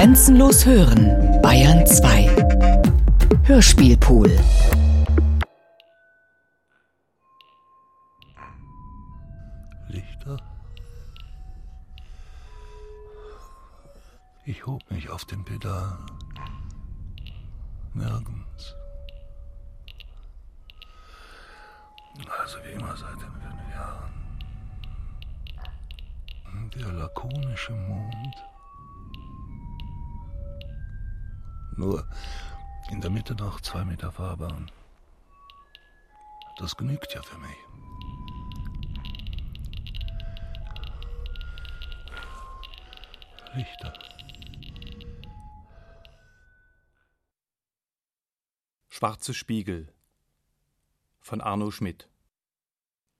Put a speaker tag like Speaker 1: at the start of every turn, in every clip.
Speaker 1: Grenzenlos hören, Bayern 2. Hörspielpool.
Speaker 2: Lichter? Ich hob mich auf den Pedalen. Nirgends. Also wie immer seit den fünf Jahren. Der lakonische Mond. Nur in der Mitte noch zwei Meter Fahrbahn. Das genügt ja für mich. Lichter.
Speaker 3: Schwarze Spiegel von Arno Schmidt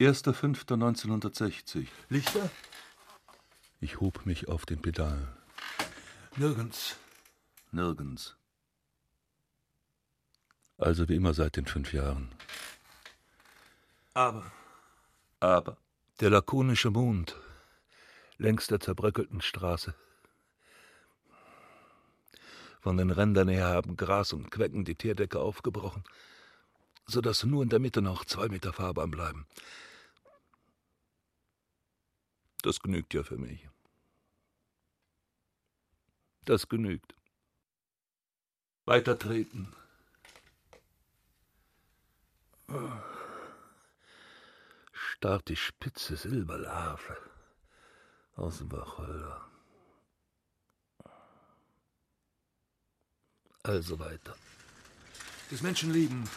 Speaker 2: 1.5.1960.
Speaker 4: Lichter?
Speaker 2: Ich hob mich auf den Pedal.
Speaker 4: Nirgends.
Speaker 2: Nirgends. Also wie immer seit den fünf Jahren.
Speaker 4: Aber.
Speaker 2: Aber der lakonische Mond längs der zerbröckelten Straße. Von den Rändern her haben Gras und Quecken die Teerdecke aufgebrochen, so dass nur in der Mitte noch zwei Meter Fahrbahn bleiben. Das genügt ja für mich. Das genügt. Weiter Starrt die spitze Silberlarve aus dem Wacholder. Also weiter.
Speaker 4: Das Menschenleben.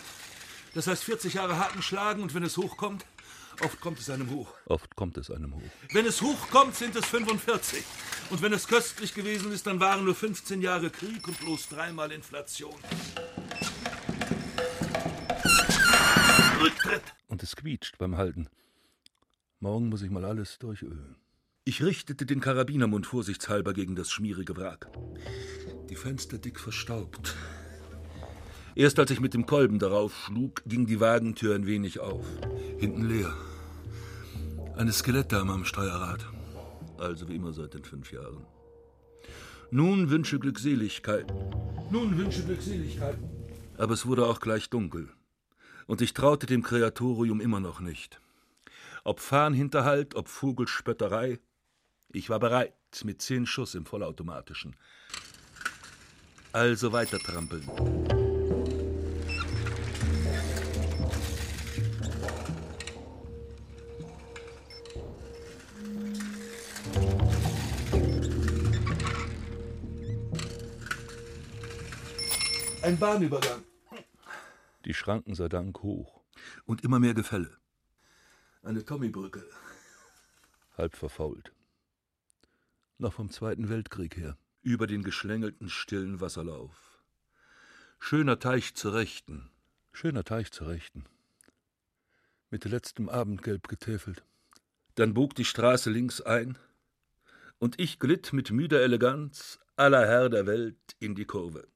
Speaker 4: Das heißt 40 Jahre harten Schlagen und wenn es hochkommt, oft kommt es einem hoch.
Speaker 2: Oft kommt es einem hoch.
Speaker 4: Wenn es hochkommt, sind es 45. Und wenn es köstlich gewesen ist, dann waren nur 15 Jahre Krieg und bloß dreimal Inflation.
Speaker 2: Und es quietscht beim Halten. Morgen muss ich mal alles durchölen. Ich richtete den Karabinermund vorsichtshalber gegen das schmierige Wrack. Die Fenster dick verstaubt. Erst als ich mit dem Kolben darauf schlug, ging die Wagentür ein wenig auf. Hinten leer. Eine Skelettdame am Steuerrad. Also wie immer seit den fünf Jahren. Nun wünsche Glückseligkeit.
Speaker 4: Nun wünsche Glückseligkeit.
Speaker 2: Aber es wurde auch gleich dunkel. Und ich traute dem Kreatorium immer noch nicht. Ob Fahnenhinterhalt, ob Vogelspötterei, ich war bereit mit zehn Schuss im Vollautomatischen. Also weiter trampeln.
Speaker 4: Ein Bahnübergang.
Speaker 2: Die Schranken sei Dank hoch. Und immer mehr Gefälle.
Speaker 4: Eine Tommybrücke.
Speaker 2: Halb verfault. Noch vom Zweiten Weltkrieg her. Über den geschlängelten, stillen Wasserlauf. Schöner Teich zur Rechten. Schöner Teich zur Rechten. Mit letztem Abendgelb getäfelt. Dann bog die Straße links ein, und ich glitt mit müder Eleganz aller Herr der Welt in die Kurve.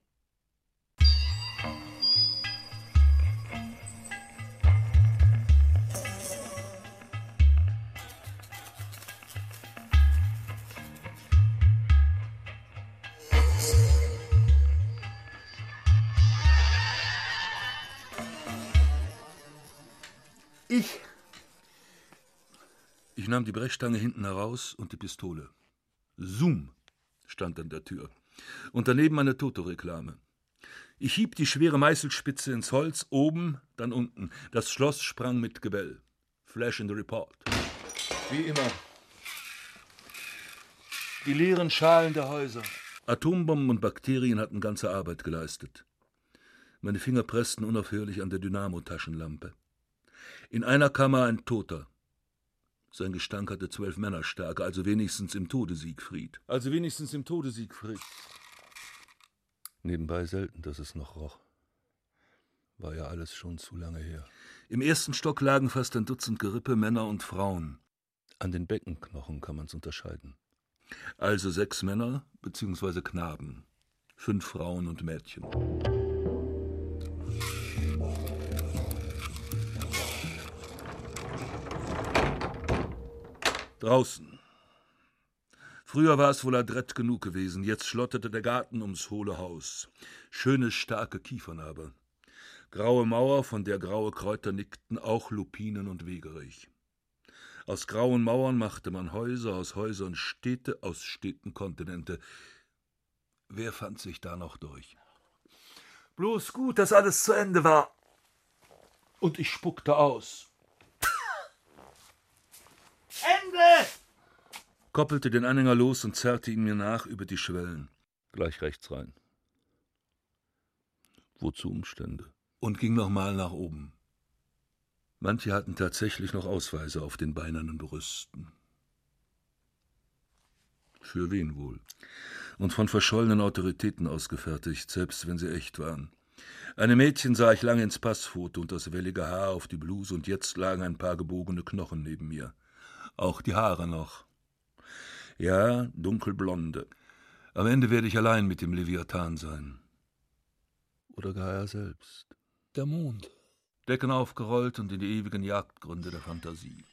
Speaker 4: Ich
Speaker 2: nahm die Brechstange hinten heraus und die Pistole. Zoom stand an der Tür. Und daneben eine Toto-Reklame. Ich hieb die schwere Meißelspitze ins Holz, oben, dann unten. Das Schloss sprang mit Gebell. Flash in the Report. Wie immer. Die leeren Schalen der Häuser. Atombomben und Bakterien hatten ganze Arbeit geleistet. Meine Finger pressten unaufhörlich an der Dynamo-Taschenlampe. In einer Kammer ein Toter. Sein Gestank hatte zwölf Männerstärke, also wenigstens im Tode Siegfried. Also wenigstens im Tode Siegfried. Nebenbei selten, dass es noch roch. War ja alles schon zu lange her. Im ersten Stock lagen fast ein Dutzend Gerippe, Männer und Frauen. An den Beckenknochen kann man's unterscheiden. Also sechs Männer bzw. Knaben, fünf Frauen und Mädchen. Draußen. Früher war es wohl adrett genug gewesen, jetzt schlotterte der Garten ums hohle Haus. Schöne, starke Kiefern aber. Graue Mauer, von der graue Kräuter nickten, auch Lupinen und Wegerich. Aus grauen Mauern machte man Häuser, aus Häusern Städte, aus Städten Kontinente. Wer fand sich da noch durch? Bloß gut, dass alles zu Ende war. Und ich spuckte aus.
Speaker 4: Ende!
Speaker 2: koppelte den Anhänger los und zerrte ihn mir nach über die Schwellen. Gleich rechts rein. Wozu Umstände? Und ging nochmal nach oben. Manche hatten tatsächlich noch Ausweise auf den beinernen Brüsten. Für wen wohl? Und von verschollenen Autoritäten ausgefertigt, selbst wenn sie echt waren. Eine Mädchen sah ich lange ins Passfoto und das wellige Haar auf die Bluse, und jetzt lagen ein paar gebogene Knochen neben mir. Auch die Haare noch. Ja, dunkelblonde. Am Ende werde ich allein mit dem Leviathan sein. Oder gar er selbst. Der Mond. Decken aufgerollt und in die ewigen Jagdgründe der Fantasie.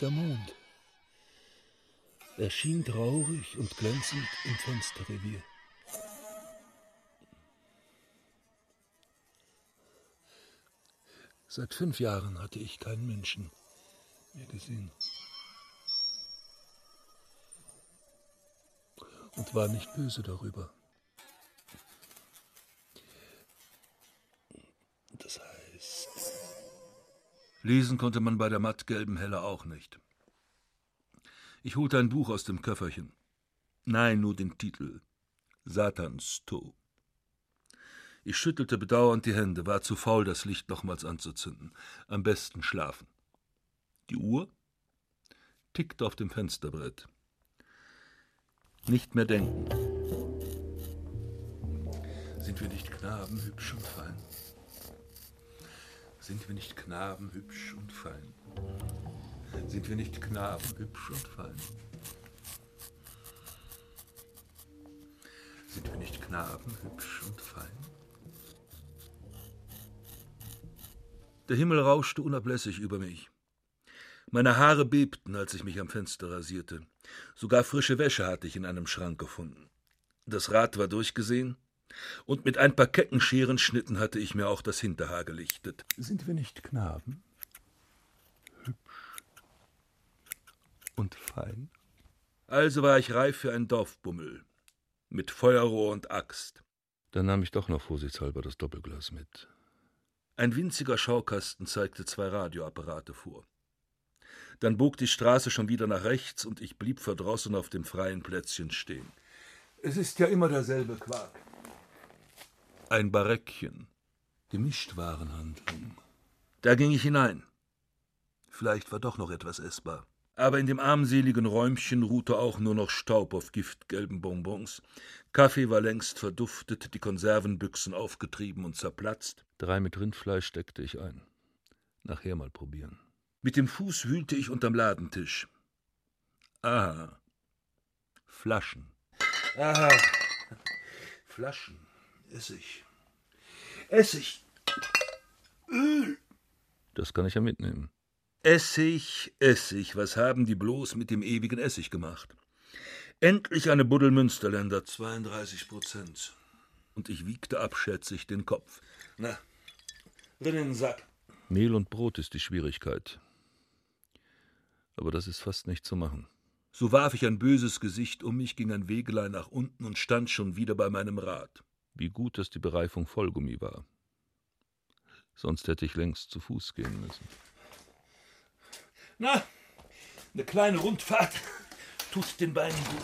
Speaker 2: Der Mond. Er schien traurig und glänzend im Fensterrevier. Seit fünf Jahren hatte ich keinen Menschen mehr gesehen. Und war nicht böse darüber. Das heißt. Lesen konnte man bei der mattgelben Helle auch nicht. Ich holte ein Buch aus dem Köfferchen. Nein, nur den Titel. Satans Tor. Ich schüttelte bedauernd die Hände, war zu faul, das Licht nochmals anzuzünden. Am besten schlafen. Die Uhr tickte auf dem Fensterbrett. Nicht mehr denken. Sind wir nicht Knaben hübsch und fein? Sind wir nicht Knaben hübsch und fein? Sind wir nicht Knaben hübsch und fein? Sind wir nicht Knaben hübsch und fein? Der Himmel rauschte unablässig über mich. Meine Haare bebten, als ich mich am Fenster rasierte. Sogar frische Wäsche hatte ich in einem Schrank gefunden. Das Rad war durchgesehen, und mit ein paar kecken Scherenschnitten hatte ich mir auch das Hinterhaar gelichtet. Sind wir nicht Knaben? Hübsch und fein. Also war ich reif für einen Dorfbummel. Mit Feuerrohr und Axt. Dann nahm ich doch noch vorsichtshalber das Doppelglas mit. Ein winziger Schaukasten zeigte zwei Radioapparate vor. Dann bog die Straße schon wieder nach rechts und ich blieb verdrossen auf dem freien Plätzchen stehen. Es ist ja immer derselbe Quark. Ein Bareckchen. Gemischtwarenhandlung. Da ging ich hinein. Vielleicht war doch noch etwas essbar. Aber in dem armseligen Räumchen ruhte auch nur noch Staub auf giftgelben Bonbons. Kaffee war längst verduftet, die Konservenbüchsen aufgetrieben und zerplatzt. Drei mit Rindfleisch steckte ich ein. Nachher mal probieren. Mit dem Fuß wühlte ich unterm Ladentisch. Aha. Flaschen. Aha. Flaschen. Essig. Essig. Öl. Das kann ich ja mitnehmen. Essig, Essig, was haben die bloß mit dem ewigen Essig gemacht? Endlich eine Buddel Münsterländer, 32 Prozent. Und ich wiegte abschätzig den Kopf. Na, drin in den Sack. Mehl und Brot ist die Schwierigkeit. Aber das ist fast nicht zu machen. So warf ich ein böses Gesicht um mich, ging ein Wegelein nach unten und stand schon wieder bei meinem Rad. Wie gut, dass die Bereifung Vollgummi war. Sonst hätte ich längst zu Fuß gehen müssen. Na, eine kleine Rundfahrt tut den Beinen gut.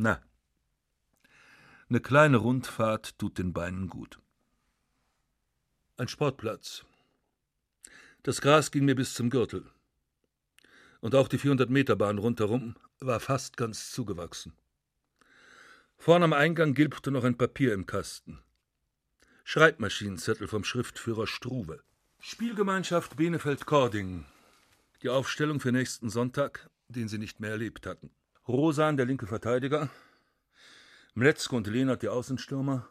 Speaker 2: Na, eine kleine Rundfahrt tut den Beinen gut. Ein Sportplatz. Das Gras ging mir bis zum Gürtel. Und auch die 400-Meter-Bahn rundherum war fast ganz zugewachsen. Vorn am Eingang gilbte noch ein Papier im Kasten. Schreibmaschinenzettel vom Schriftführer Struve. Spielgemeinschaft Benefeld-Kording. Die Aufstellung für nächsten Sonntag, den sie nicht mehr erlebt hatten. Rosan, der linke Verteidiger, Mletzko und Lehnert, die Außenstürmer,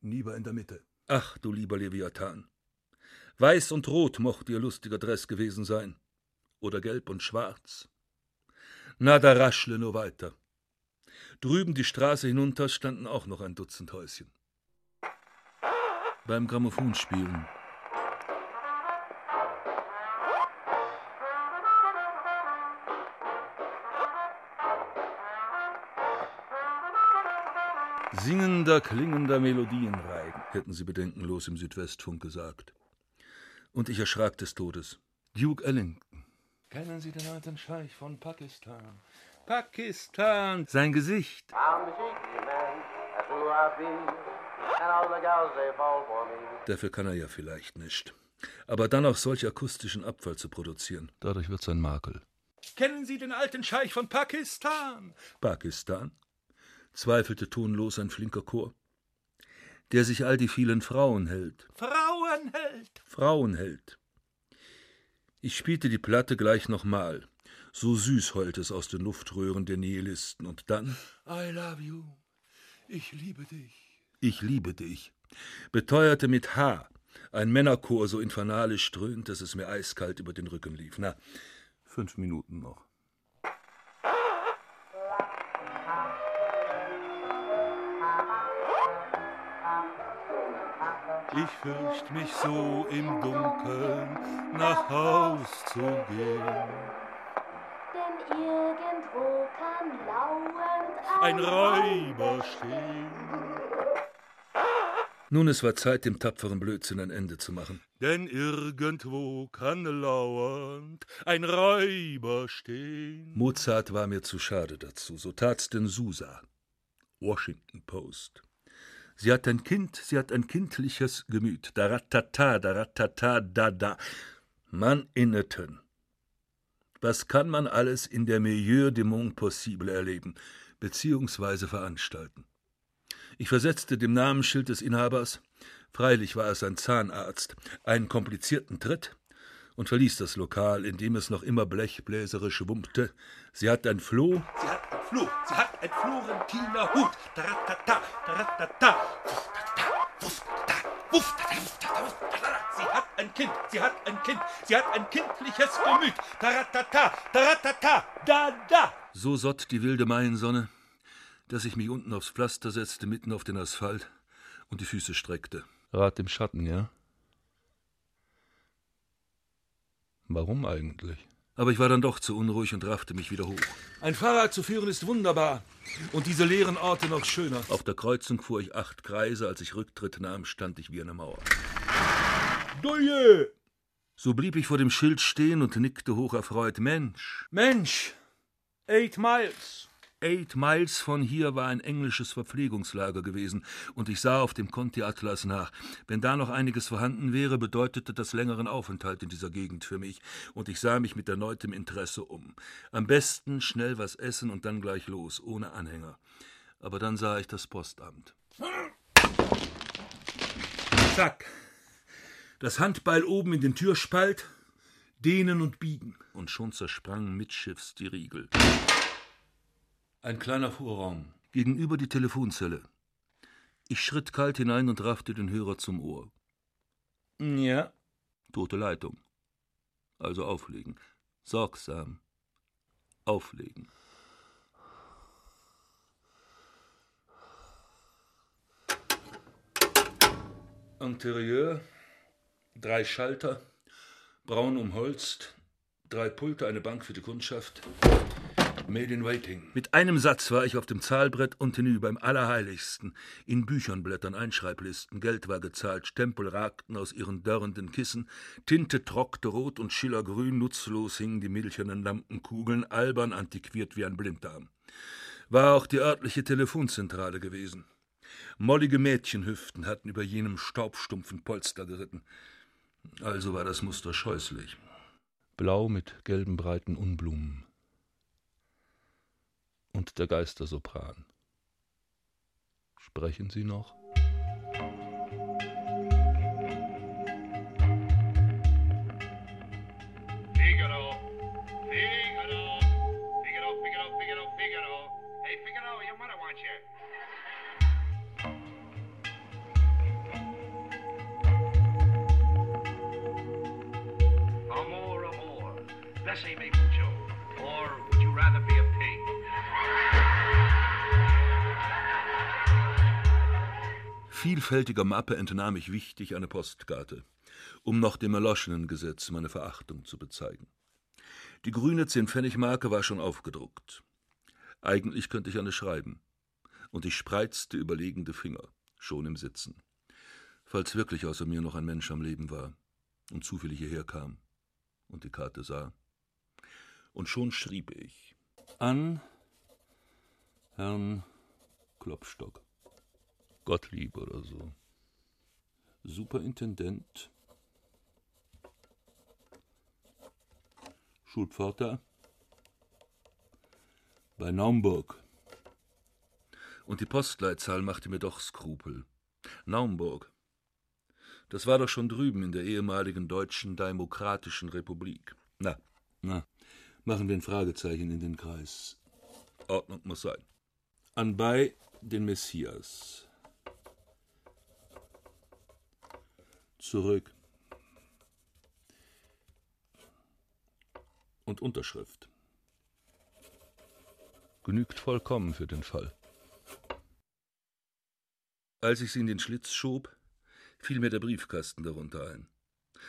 Speaker 2: Nieber in der Mitte. Ach, du lieber Leviathan. Weiß und rot mochte ihr lustiger Dress gewesen sein. Oder gelb und schwarz. Na, da raschle nur weiter. Drüben die Straße hinunter standen auch noch ein Dutzend Häuschen. Beim Grammophonspielen. Singender, klingender Melodienreigen, hätten sie bedenkenlos im Südwestfunk gesagt. Und ich erschrak des Todes. Duke Ellington. Kennen Sie den alten Scheich von Pakistan? Pakistan! Sein Gesicht. Dafür kann er ja vielleicht nicht. Aber dann auch solch akustischen Abfall zu produzieren, dadurch wird sein Makel. Kennen Sie den alten Scheich von Pakistan? Pakistan? zweifelte tonlos ein flinker Chor. Der sich all die vielen Frauen hält. Frauen hält! Frauen hält. Ich spielte die Platte gleich nochmal. So süß heult es aus den Luftröhren der Nihilisten. Und dann. I love you. Ich liebe dich. Ich liebe dich. Beteuerte mit H. Ein Männerchor so infernalisch dröhnt, dass es mir eiskalt über den Rücken lief. Na, fünf Minuten noch. Ich fürcht mich so im Dunkeln nach Haus zu gehen. Ein Räuber stehen. Nun, es war Zeit, dem tapferen Blödsinn ein Ende zu machen. Denn irgendwo kann lauernd ein Räuber stehen. Mozart war mir zu schade dazu, so tat's denn Susa. Washington Post. Sie hat ein Kind, sie hat ein kindliches Gemüt. Da ratata, da ratata, da da. Man inneten. Was kann man alles in der Milieu du Monde Possible erleben, beziehungsweise veranstalten? Ich versetzte dem Namensschild des Inhabers, freilich war es ein Zahnarzt, einen komplizierten Tritt und verließ das Lokal, in dem es noch immer blechbläserisch wummte. Sie hat ein Floh.
Speaker 4: Sie hat ein Floh. Sie hat ein Florentiner Hut. Taratata, taratata. Sie hat ein Kind, sie hat ein Kind, sie hat ein kindliches Gemüt. Taratata, taratata, da, da.
Speaker 2: So sott die wilde Maiensonne, dass ich mich unten aufs Pflaster setzte, mitten auf den Asphalt und die Füße streckte. Rat im Schatten, ja? Warum eigentlich? Aber ich war dann doch zu unruhig und raffte mich wieder hoch.
Speaker 4: Ein Fahrrad zu führen ist wunderbar. Und diese leeren Orte noch schöner.
Speaker 2: Auf der Kreuzung fuhr ich acht Kreise. Als ich Rücktritt nahm, stand ich wie eine Mauer.
Speaker 4: Doje!
Speaker 2: So blieb ich vor dem Schild stehen und nickte hocherfreut. Mensch!
Speaker 4: Mensch! Eight miles!
Speaker 2: Eight Miles von hier war ein englisches Verpflegungslager gewesen, und ich sah auf dem Conti-Atlas nach. Wenn da noch einiges vorhanden wäre, bedeutete das längeren Aufenthalt in dieser Gegend für mich, und ich sah mich mit erneutem Interesse um. Am besten schnell was essen und dann gleich los, ohne Anhänger. Aber dann sah ich das Postamt. Zack. Das Handbeil oben in den Türspalt, dehnen und biegen, und schon zersprangen mitschiffs die Riegel. Ein kleiner Vorraum. Gegenüber die Telefonzelle. Ich schritt kalt hinein und raffte den Hörer zum Ohr. Ja. Tote Leitung. Also auflegen. Sorgsam. Auflegen. Interieur. Drei Schalter. Braun umholzt. Drei Pulte, eine Bank für die Kundschaft. Made in Waiting. Mit einem Satz war ich auf dem Zahlbrett und hinüber im Allerheiligsten. In Büchernblättern, Einschreiblisten, Geld war gezahlt, Stempel ragten aus ihren dörrenden Kissen, Tinte trockte rot und schillergrün, nutzlos hingen die milchernen Lampenkugeln, albern antiquiert wie ein Blinddarm. War auch die örtliche Telefonzentrale gewesen. Mollige Mädchenhüften hatten über jenem staubstumpfen Polster geritten. Also war das Muster scheußlich. Blau mit gelben breiten Unblumen und der Geistersopran. Sprechen Sie noch? Vielfältiger Mappe entnahm ich wichtig eine Postkarte, um noch dem erloschenen Gesetz meine Verachtung zu bezeigen. Die grüne Zehn-Pfennig-Marke war schon aufgedruckt. Eigentlich könnte ich eine schreiben. Und ich spreizte überlegende Finger, schon im Sitzen. Falls wirklich außer mir noch ein Mensch am Leben war und zufällig hierher kam und die Karte sah. Und schon schrieb ich an Herrn Klopstock. Gottlieb oder so. Superintendent. Schulpforter. Bei Naumburg. Und die Postleitzahl machte mir doch Skrupel. Naumburg. Das war doch schon drüben in der ehemaligen Deutschen Demokratischen Republik. Na, na, machen wir ein Fragezeichen in den Kreis. Ordnung muss sein. Anbei den Messias. Zurück. Und Unterschrift. Genügt vollkommen für den Fall. Als ich sie in den Schlitz schob, fiel mir der Briefkasten darunter ein.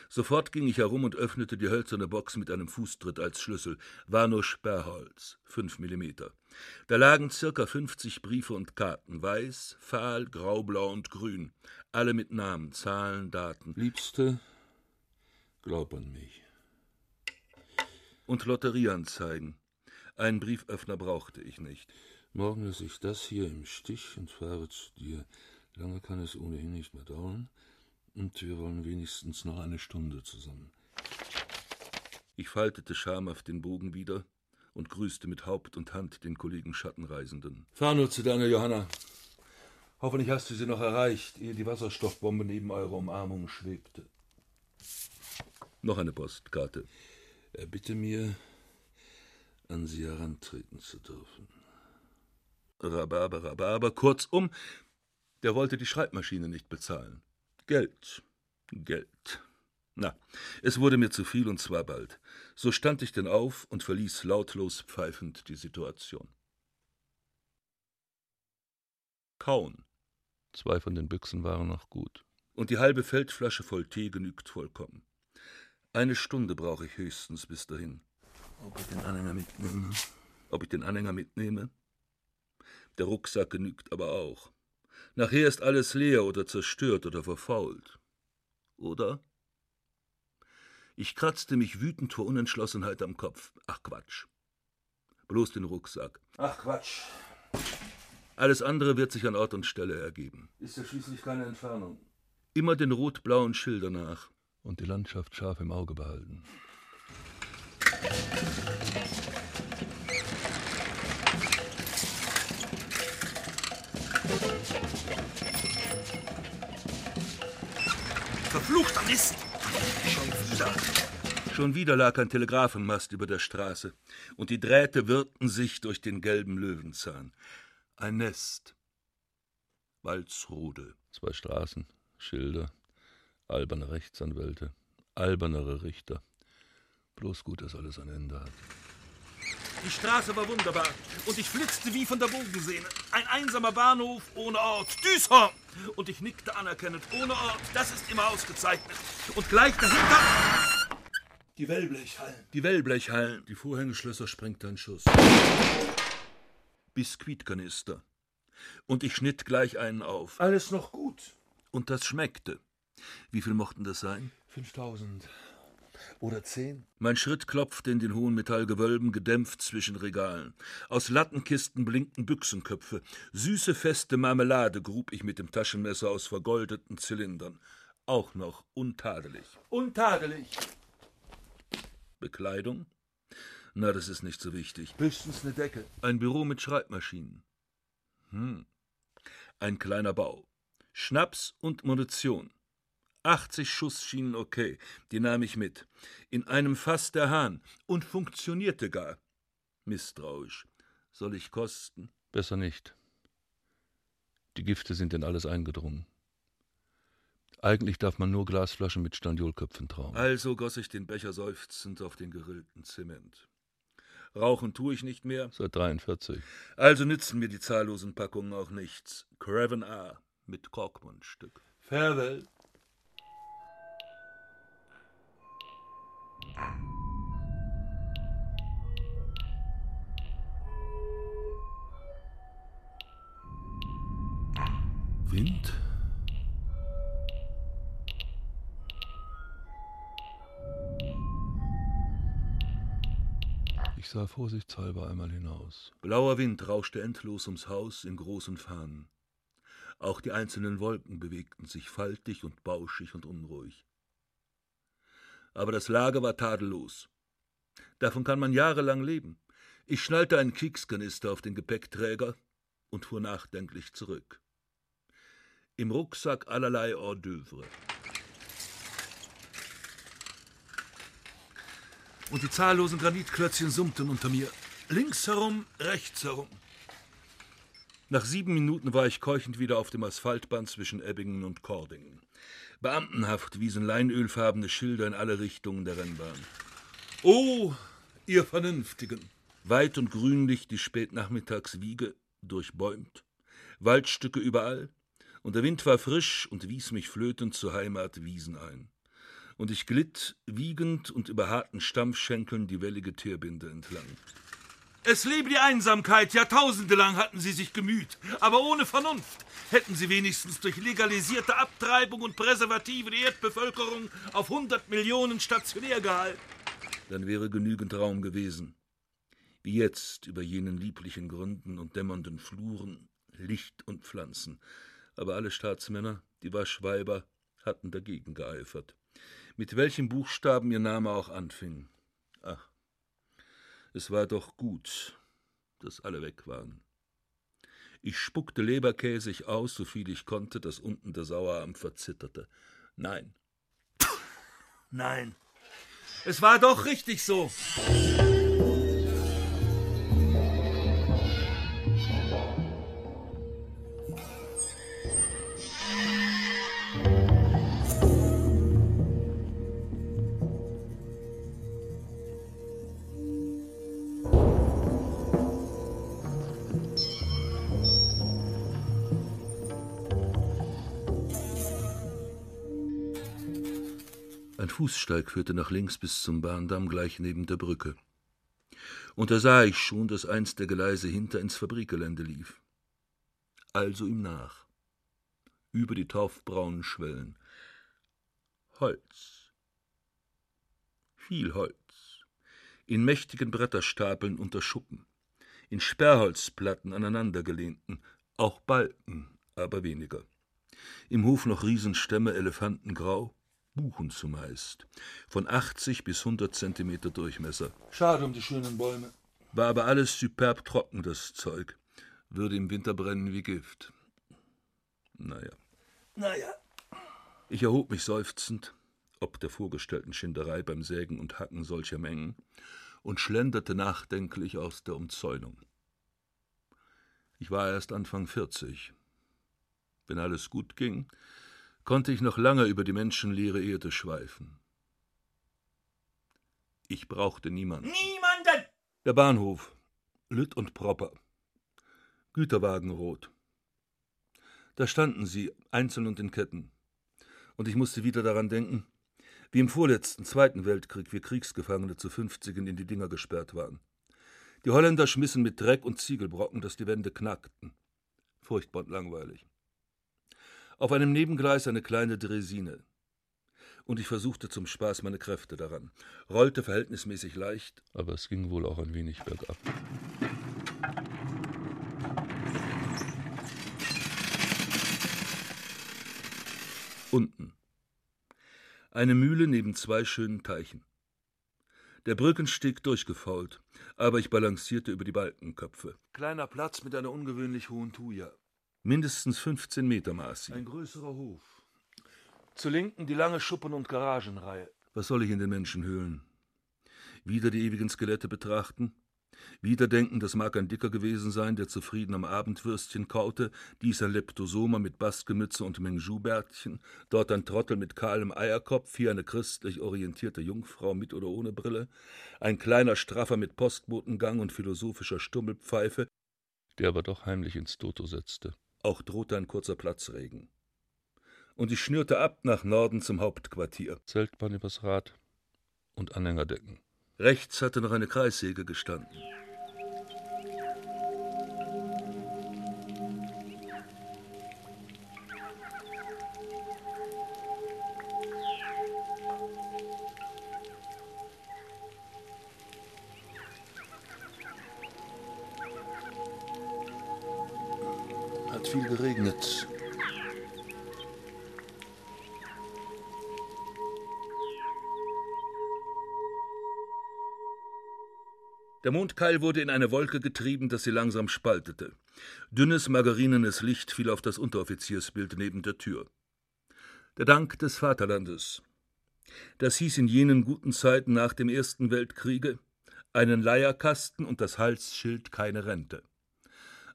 Speaker 2: Sofort ging ich herum und öffnete die hölzerne Box mit einem Fußtritt als Schlüssel. War nur Sperrholz, fünf Millimeter. Da lagen circa fünfzig Briefe und Karten, weiß, fahl, graublau und grün, alle mit Namen, Zahlen, Daten. Liebste, glaub an mich. Und Lotterieanzeigen. Einen Brieföffner brauchte ich nicht. Morgen lasse ich das hier im Stich und fahre zu dir. Lange kann es ohnehin nicht mehr dauern. Und wir wollen wenigstens noch eine Stunde zusammen. Ich faltete schamhaft den Bogen wieder und grüßte mit Haupt und Hand den Kollegen Schattenreisenden. Fahr nur zu deiner Johanna. Hoffentlich hast du sie noch erreicht, ehe die Wasserstoffbombe neben eurer Umarmung schwebte. Noch eine Postkarte. Erbitte mir, an sie herantreten zu dürfen. Rhabarber, Rhabarber, kurzum, der wollte die Schreibmaschine nicht bezahlen. Geld, Geld. Na, es wurde mir zu viel und zwar bald. So stand ich denn auf und verließ lautlos pfeifend die Situation. Kauen. Zwei von den Büchsen waren noch gut. Und die halbe Feldflasche voll Tee genügt vollkommen. Eine Stunde brauche ich höchstens bis dahin. Ob ich den Anhänger mitnehme? Ob ich den Anhänger mitnehme? Der Rucksack genügt aber auch. Nachher ist alles leer oder zerstört oder verfault. Oder? Ich kratzte mich wütend vor Unentschlossenheit am Kopf. Ach Quatsch. Bloß den Rucksack. Ach Quatsch. Alles andere wird sich an Ort und Stelle ergeben. Ist ja schließlich keine Entfernung. Immer den rot-blauen Schilder nach. Und die Landschaft scharf im Auge behalten.
Speaker 4: Verfluchter Mist! Schon wieder.
Speaker 2: Schon wieder lag ein Telegrafenmast über der Straße, und die Drähte wirrten sich durch den gelben Löwenzahn. Ein Nest. Walzrode. Zwei Straßen, Schilder, alberne Rechtsanwälte, albernere Richter. Bloß gut, dass alles ein Ende hat.
Speaker 4: Die Straße war wunderbar und ich flitzte wie von der Bogensehne. Ein einsamer Bahnhof ohne Ort. Düshorn! Und ich nickte anerkennend. Ohne Ort, das ist immer ausgezeichnet. Und gleich dahinter. Die Wellblechhallen.
Speaker 2: Die Wellblechhallen. Die Vorhängeschlösser sprengt ein Schuss. Biskuitkanister. Und ich schnitt gleich einen auf.
Speaker 4: Alles noch gut.
Speaker 2: Und das schmeckte. Wie viel mochten das sein?
Speaker 4: 5000. Oder zehn?
Speaker 2: Mein Schritt klopfte in den hohen Metallgewölben, gedämpft zwischen Regalen. Aus Lattenkisten blinkten Büchsenköpfe. Süße, feste Marmelade grub ich mit dem Taschenmesser aus vergoldeten Zylindern. Auch noch untadelig.
Speaker 4: Untadelig.
Speaker 2: Bekleidung? Na, das ist nicht so wichtig.
Speaker 4: Höchstens eine Decke.
Speaker 2: Ein Büro mit Schreibmaschinen. Hm. Ein kleiner Bau. Schnaps und Munition. 80 Schuss schienen okay, die nahm ich mit. In einem Fass der Hahn und funktionierte gar. Misstrauisch. Soll ich kosten?
Speaker 5: Besser nicht. Die Gifte sind in alles eingedrungen. Eigentlich darf man nur Glasflaschen mit Standiolköpfen trauen.
Speaker 2: Also goss ich den Becher seufzend auf den gerillten Zement. Rauchen tue ich nicht mehr.
Speaker 5: Seit 43.
Speaker 2: Also nützen mir die zahllosen Packungen auch nichts. Craven A mit Korkmundstück. Farewell.
Speaker 5: Wind? Ich sah vorsichtshalber einmal hinaus.
Speaker 2: Blauer Wind rauschte endlos ums Haus in großen Fahnen. Auch die einzelnen Wolken bewegten sich faltig und bauschig und unruhig. Aber das Lager war tadellos. Davon kann man jahrelang leben. Ich schnallte einen Kriegskanister auf den Gepäckträger und fuhr nachdenklich zurück. Im Rucksack allerlei Hors d'oeuvre. Und die zahllosen Granitklötzchen summten unter mir. Links herum, rechts herum. Nach sieben Minuten war ich keuchend wieder auf dem Asphaltband zwischen Ebbingen und Kordingen. Beamtenhaft wiesen leinölfarbene Schilder in alle Richtungen der Rennbahn. Oh, ihr Vernünftigen! Weit und grünlich die Spätnachmittagswiege, durchbäumt, Waldstücke überall, und der Wind war frisch und wies mich flötend zur Heimat Wiesen ein. Und ich glitt, wiegend und über harten Stampfschenkeln die wellige Teerbinde entlang. Es lebe die Einsamkeit, Jahrtausende lang hatten sie sich gemüht, aber ohne Vernunft. Hätten sie wenigstens durch legalisierte Abtreibung und Präservative die Erdbevölkerung auf 100 Millionen stationär gehalten. Dann wäre genügend Raum gewesen. Wie jetzt über jenen lieblichen Gründen und dämmernden Fluren, Licht und Pflanzen. Aber alle Staatsmänner, die Waschweiber, hatten dagegen geeifert. Mit welchem Buchstaben ihr Name auch anfing. Ach, es war doch gut, dass alle weg waren. Ich spuckte leberkäsig aus, so viel ich konnte, dass unten der Sauerarm verzitterte. Nein. Nein. Es war doch richtig so. Fußsteig führte nach links bis zum Bahndamm gleich neben der Brücke. Und da sah ich schon, dass eins der Gleise hinter ins Fabrikgelände lief. Also ihm nach. Über die torfbraunen Schwellen. Holz. Viel Holz. In mächtigen Bretterstapeln unter Schuppen. In Sperrholzplatten aneinandergelehnten. Auch Balken, aber weniger. Im Hof noch Riesenstämme, Elefantengrau. Buchen zumeist, von 80 bis 100 Zentimeter Durchmesser. Schade um die schönen Bäume. War aber alles superb trocken, das Zeug. Würde im Winter brennen wie Gift. Naja. Naja. Ich erhob mich seufzend, ob der vorgestellten Schinderei beim Sägen und Hacken solcher Mengen, und schlenderte nachdenklich aus der Umzäunung. Ich war erst Anfang 40. Wenn alles gut ging, konnte ich noch lange über die menschenleere Erde schweifen. Ich brauchte niemanden.
Speaker 6: Niemanden!
Speaker 2: Der Bahnhof, Lütt und Propper, Güterwagen rot. Da standen sie, einzeln und in Ketten. Und ich musste wieder daran denken, wie im vorletzten Zweiten Weltkrieg wir Kriegsgefangene zu Fünfzigen in die Dinger gesperrt waren. Die Holländer schmissen mit Dreck und Ziegelbrocken, dass die Wände knackten. Furchtbar und langweilig auf einem Nebengleis eine kleine Dresine. Und ich versuchte zum Spaß meine Kräfte daran, rollte verhältnismäßig leicht.
Speaker 5: Aber es ging wohl auch ein wenig bergab.
Speaker 2: Unten. Eine Mühle neben zwei schönen Teichen. Der Brückensteg durchgefault, aber ich balancierte über die Balkenköpfe. Kleiner Platz mit einer ungewöhnlich hohen Thuja mindestens 15 Meter maß sie. Ein größerer Hof. Zu Linken die lange Schuppen- und Garagenreihe. Was soll ich in den Menschenhöhlen? Wieder die ewigen Skelette betrachten? Wieder denken, das mag ein Dicker gewesen sein, der zufrieden am Abendwürstchen kaute, dies ein Leptosoma mit Baskenmütze und Mengjou-Bärtchen, dort ein Trottel mit kahlem Eierkopf, hier eine christlich orientierte Jungfrau mit oder ohne Brille, ein kleiner Straffer mit Postbotengang und philosophischer Stummelpfeife, der aber doch heimlich ins Toto setzte. Auch drohte ein kurzer Platzregen. Und ich schnürte ab nach Norden zum Hauptquartier. Zeltbahn übers Rad und Anhängerdecken. Rechts hatte noch eine Kreissäge gestanden. Der Mondkeil wurde in eine Wolke getrieben, dass sie langsam spaltete. Dünnes, margarinenes Licht fiel auf das Unteroffiziersbild neben der Tür. Der Dank des Vaterlandes. Das hieß in jenen guten Zeiten nach dem Ersten Weltkriege einen Leierkasten und das Halsschild keine Rente.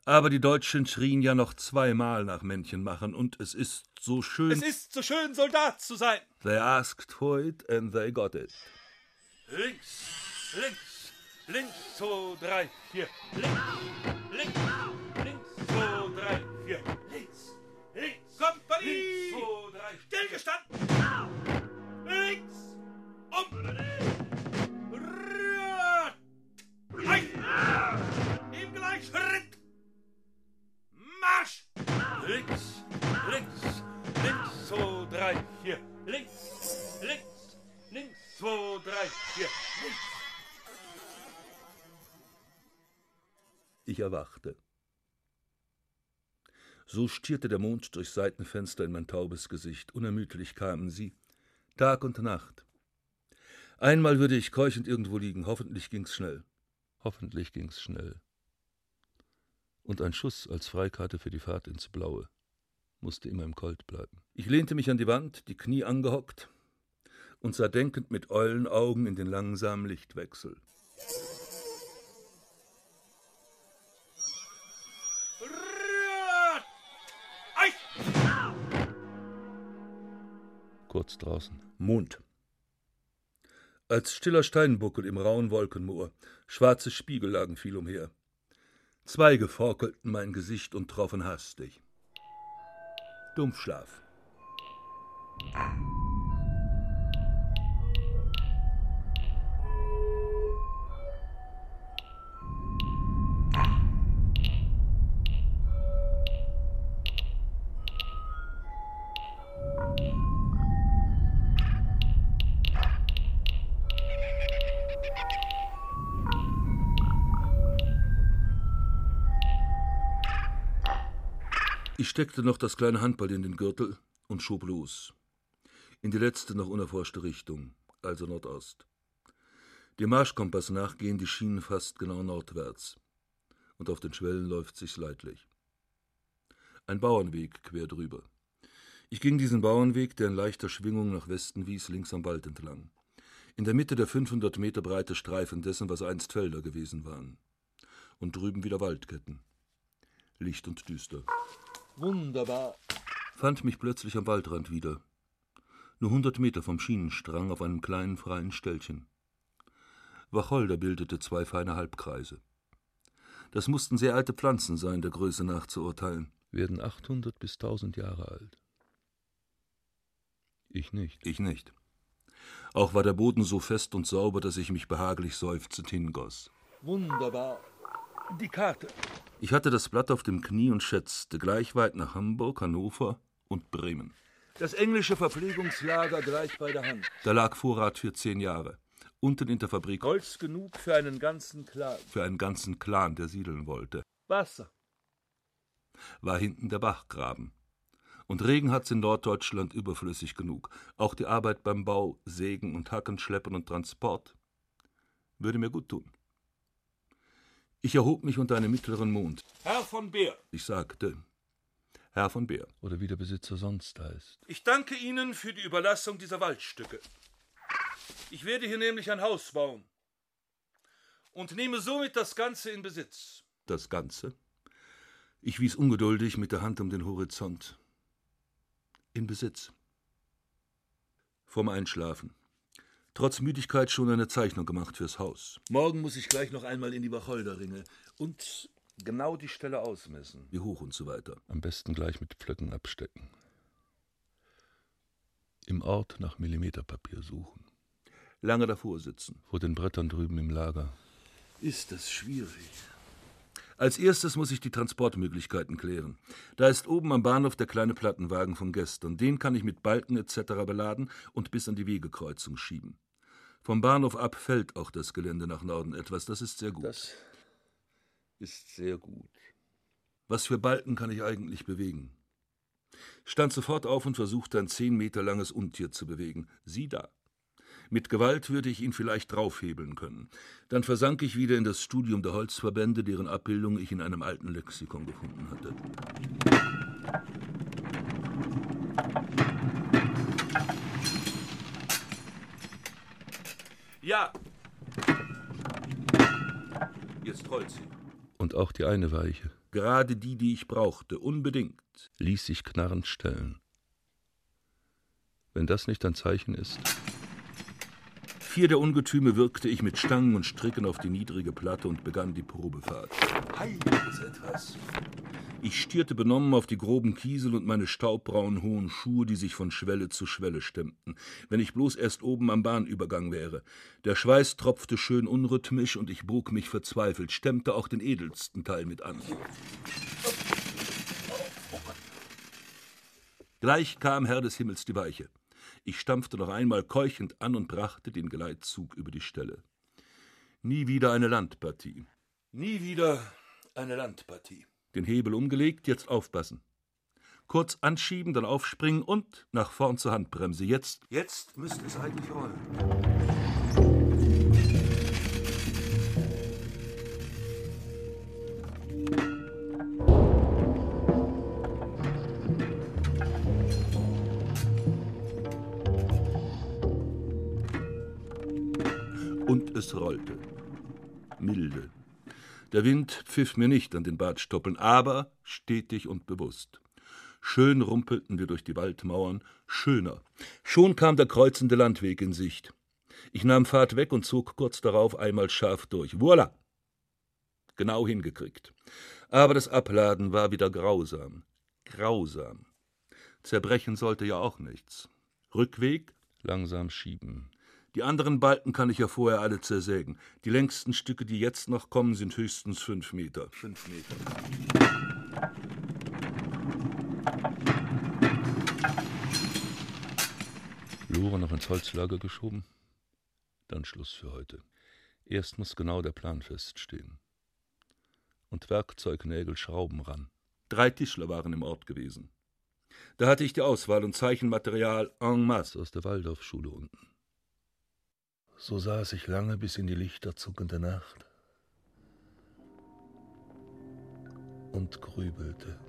Speaker 2: Aber die Deutschen schrien ja noch zweimal nach Männchen machen und es ist so schön.
Speaker 4: Es ist so schön, Soldat zu sein.
Speaker 2: They asked for it and they got it.
Speaker 4: Links, links, links, 2, 3, 4. Links, links, links, 2, 3, 4. Links, links. Compagnie. Links, 2, 3. Stilgestaan. Links, om. Raad. Im gleich Marsch. Links, links, links, 2, 3, 4. Links, links, links, 2, 3, 4.
Speaker 2: Ich erwachte. So stierte der Mond durchs Seitenfenster in mein taubes Gesicht. Unermüdlich kamen sie, Tag und Nacht. Einmal würde ich keuchend irgendwo liegen, hoffentlich ging's schnell. Hoffentlich ging's schnell. Und ein Schuss als Freikarte für die Fahrt ins Blaue musste immer im Colt bleiben. Ich lehnte mich an die Wand, die Knie angehockt und sah denkend mit Eulenaugen in den langsamen Lichtwechsel. Kurz draußen. Mond. Als stiller Steinbuckel im rauen Wolkenmoor, schwarze Spiegel lagen viel umher. Zweige forkelten mein Gesicht und troffen hastig. Dumpfschlaf. Steckte noch das kleine Handball in den Gürtel und schob los. In die letzte noch unerforschte Richtung, also Nordost. Dem Marschkompass nach gehen die Schienen fast genau nordwärts. Und auf den Schwellen läuft sich's leidlich. Ein Bauernweg quer drüber. Ich ging diesen Bauernweg, der in leichter Schwingung nach Westen wies, links am Wald entlang. In der Mitte der 500 Meter breite Streifen dessen, was einst Felder gewesen waren. Und drüben wieder Waldketten. Licht und düster. Wunderbar. Fand mich plötzlich am Waldrand wieder. Nur hundert Meter vom Schienenstrang auf einem kleinen freien Ställchen. Wacholder bildete zwei feine Halbkreise. Das mussten sehr alte Pflanzen sein, der Größe nach zu urteilen. Werden 800 bis 1000 Jahre alt. Ich nicht. Ich nicht. Auch war der Boden so fest und sauber, dass ich mich behaglich seufzend hingoss.
Speaker 4: Wunderbar. Die Karte.
Speaker 2: Ich hatte das Blatt auf dem Knie und schätzte gleich weit nach Hamburg, Hannover und Bremen.
Speaker 4: Das englische Verpflegungslager gleich bei der Hand.
Speaker 2: Da lag Vorrat für zehn Jahre. Unten in der Fabrik
Speaker 4: Holz genug für einen ganzen Clan.
Speaker 2: für einen ganzen Clan, der siedeln wollte.
Speaker 4: Wasser.
Speaker 2: War hinten der Bachgraben. Und Regen hat's in Norddeutschland überflüssig genug. Auch die Arbeit beim Bau, Sägen und Hacken, Schleppen und Transport würde mir gut tun. Ich erhob mich unter einem mittleren Mond.
Speaker 4: Herr von Beer,
Speaker 2: Ich sagte, Herr von Beer, oder wie der Besitzer sonst heißt.
Speaker 4: ich danke Ihnen für die Überlassung dieser Waldstücke. Ich werde hier nämlich ein Haus bauen. und nehme somit das Ganze in Besitz.
Speaker 2: Das Ganze? Ich wies ungeduldig mit der Hand um den Horizont. In Besitz. Vorm Einschlafen. Trotz Müdigkeit schon eine Zeichnung gemacht fürs Haus. Morgen muss ich gleich noch einmal in die Wacholderringe und genau die Stelle ausmessen. Wie hoch und so weiter. Am besten gleich mit Pflöcken abstecken. Im Ort nach Millimeterpapier suchen. Lange davor sitzen. Vor den Brettern drüben im Lager. Ist das schwierig. Als erstes muss ich die Transportmöglichkeiten klären. Da ist oben am Bahnhof der kleine Plattenwagen von gestern. Den kann ich mit Balken etc. beladen und bis an die Wegekreuzung schieben. Vom Bahnhof ab fällt auch das Gelände nach Norden etwas. Das ist sehr gut. Das ist sehr gut. Was für Balken kann ich eigentlich bewegen? Stand sofort auf und versuchte ein zehn Meter langes Untier zu bewegen. Sieh da. Mit Gewalt würde ich ihn vielleicht draufhebeln können. Dann versank ich wieder in das Studium der Holzverbände, deren Abbildung ich in einem alten Lexikon gefunden hatte.
Speaker 4: Ja.
Speaker 2: Jetzt rollt sie. Und auch die eine Weiche. Gerade die, die ich brauchte, unbedingt, ließ sich knarrend stellen. Wenn das nicht ein Zeichen ist. Vier der Ungetüme wirkte ich mit Stangen und Stricken auf die niedrige Platte und begann die Probefahrt. Heiliges etwas. Ich stierte benommen auf die groben Kiesel und meine staubbraunen hohen Schuhe, die sich von Schwelle zu Schwelle stemmten. Wenn ich bloß erst oben am Bahnübergang wäre. Der Schweiß tropfte schön unrhythmisch und ich bog mich verzweifelt, stemmte auch den edelsten Teil mit an. Gleich kam Herr des Himmels die Weiche. Ich stampfte noch einmal keuchend an und brachte den Geleitzug über die Stelle. Nie wieder eine Landpartie. Nie wieder eine Landpartie. Den Hebel umgelegt, jetzt aufpassen. Kurz anschieben, dann aufspringen und nach vorn zur Handbremse. Jetzt. Jetzt müsste es eigentlich rollen. Und es rollte. Milde. Der Wind pfiff mir nicht an den Bartstoppeln, aber stetig und bewusst. Schön rumpelten wir durch die Waldmauern, schöner. Schon kam der kreuzende Landweg in Sicht. Ich nahm Fahrt weg und zog kurz darauf einmal scharf durch. Voilà! Genau hingekriegt. Aber das Abladen war wieder grausam. Grausam. Zerbrechen sollte ja auch nichts. Rückweg langsam schieben. Die anderen Balken kann ich ja vorher alle zersägen. Die längsten Stücke, die jetzt noch kommen, sind höchstens fünf Meter. Fünf Meter. Lore noch ins Holzlager geschoben? Dann Schluss für heute. Erst muss genau der Plan feststehen. Und Werkzeug, Nägel, Schrauben ran. Drei Tischler waren im Ort gewesen. Da hatte ich die Auswahl und Zeichenmaterial en masse aus der Waldorfschule unten. So saß ich lange bis in die lichterzuckende Nacht und grübelte.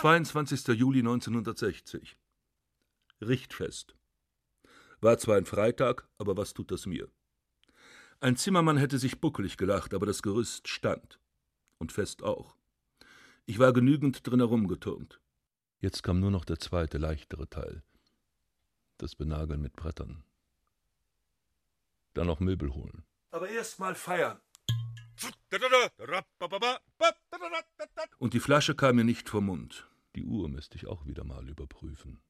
Speaker 2: Zweiundzwanzigster Juli 1960. Richtfest. War zwar ein Freitag, aber was tut das mir? Ein Zimmermann hätte sich buckelig gelacht, aber das Gerüst stand. Und fest auch. Ich war genügend drin herumgeturnt. Jetzt kam nur noch der zweite, leichtere Teil. Das Benageln mit Brettern. Dann noch Möbel holen.
Speaker 4: Aber erst mal feiern.
Speaker 2: Und die Flasche kam mir nicht vom Mund. Die Uhr müsste ich auch wieder mal überprüfen.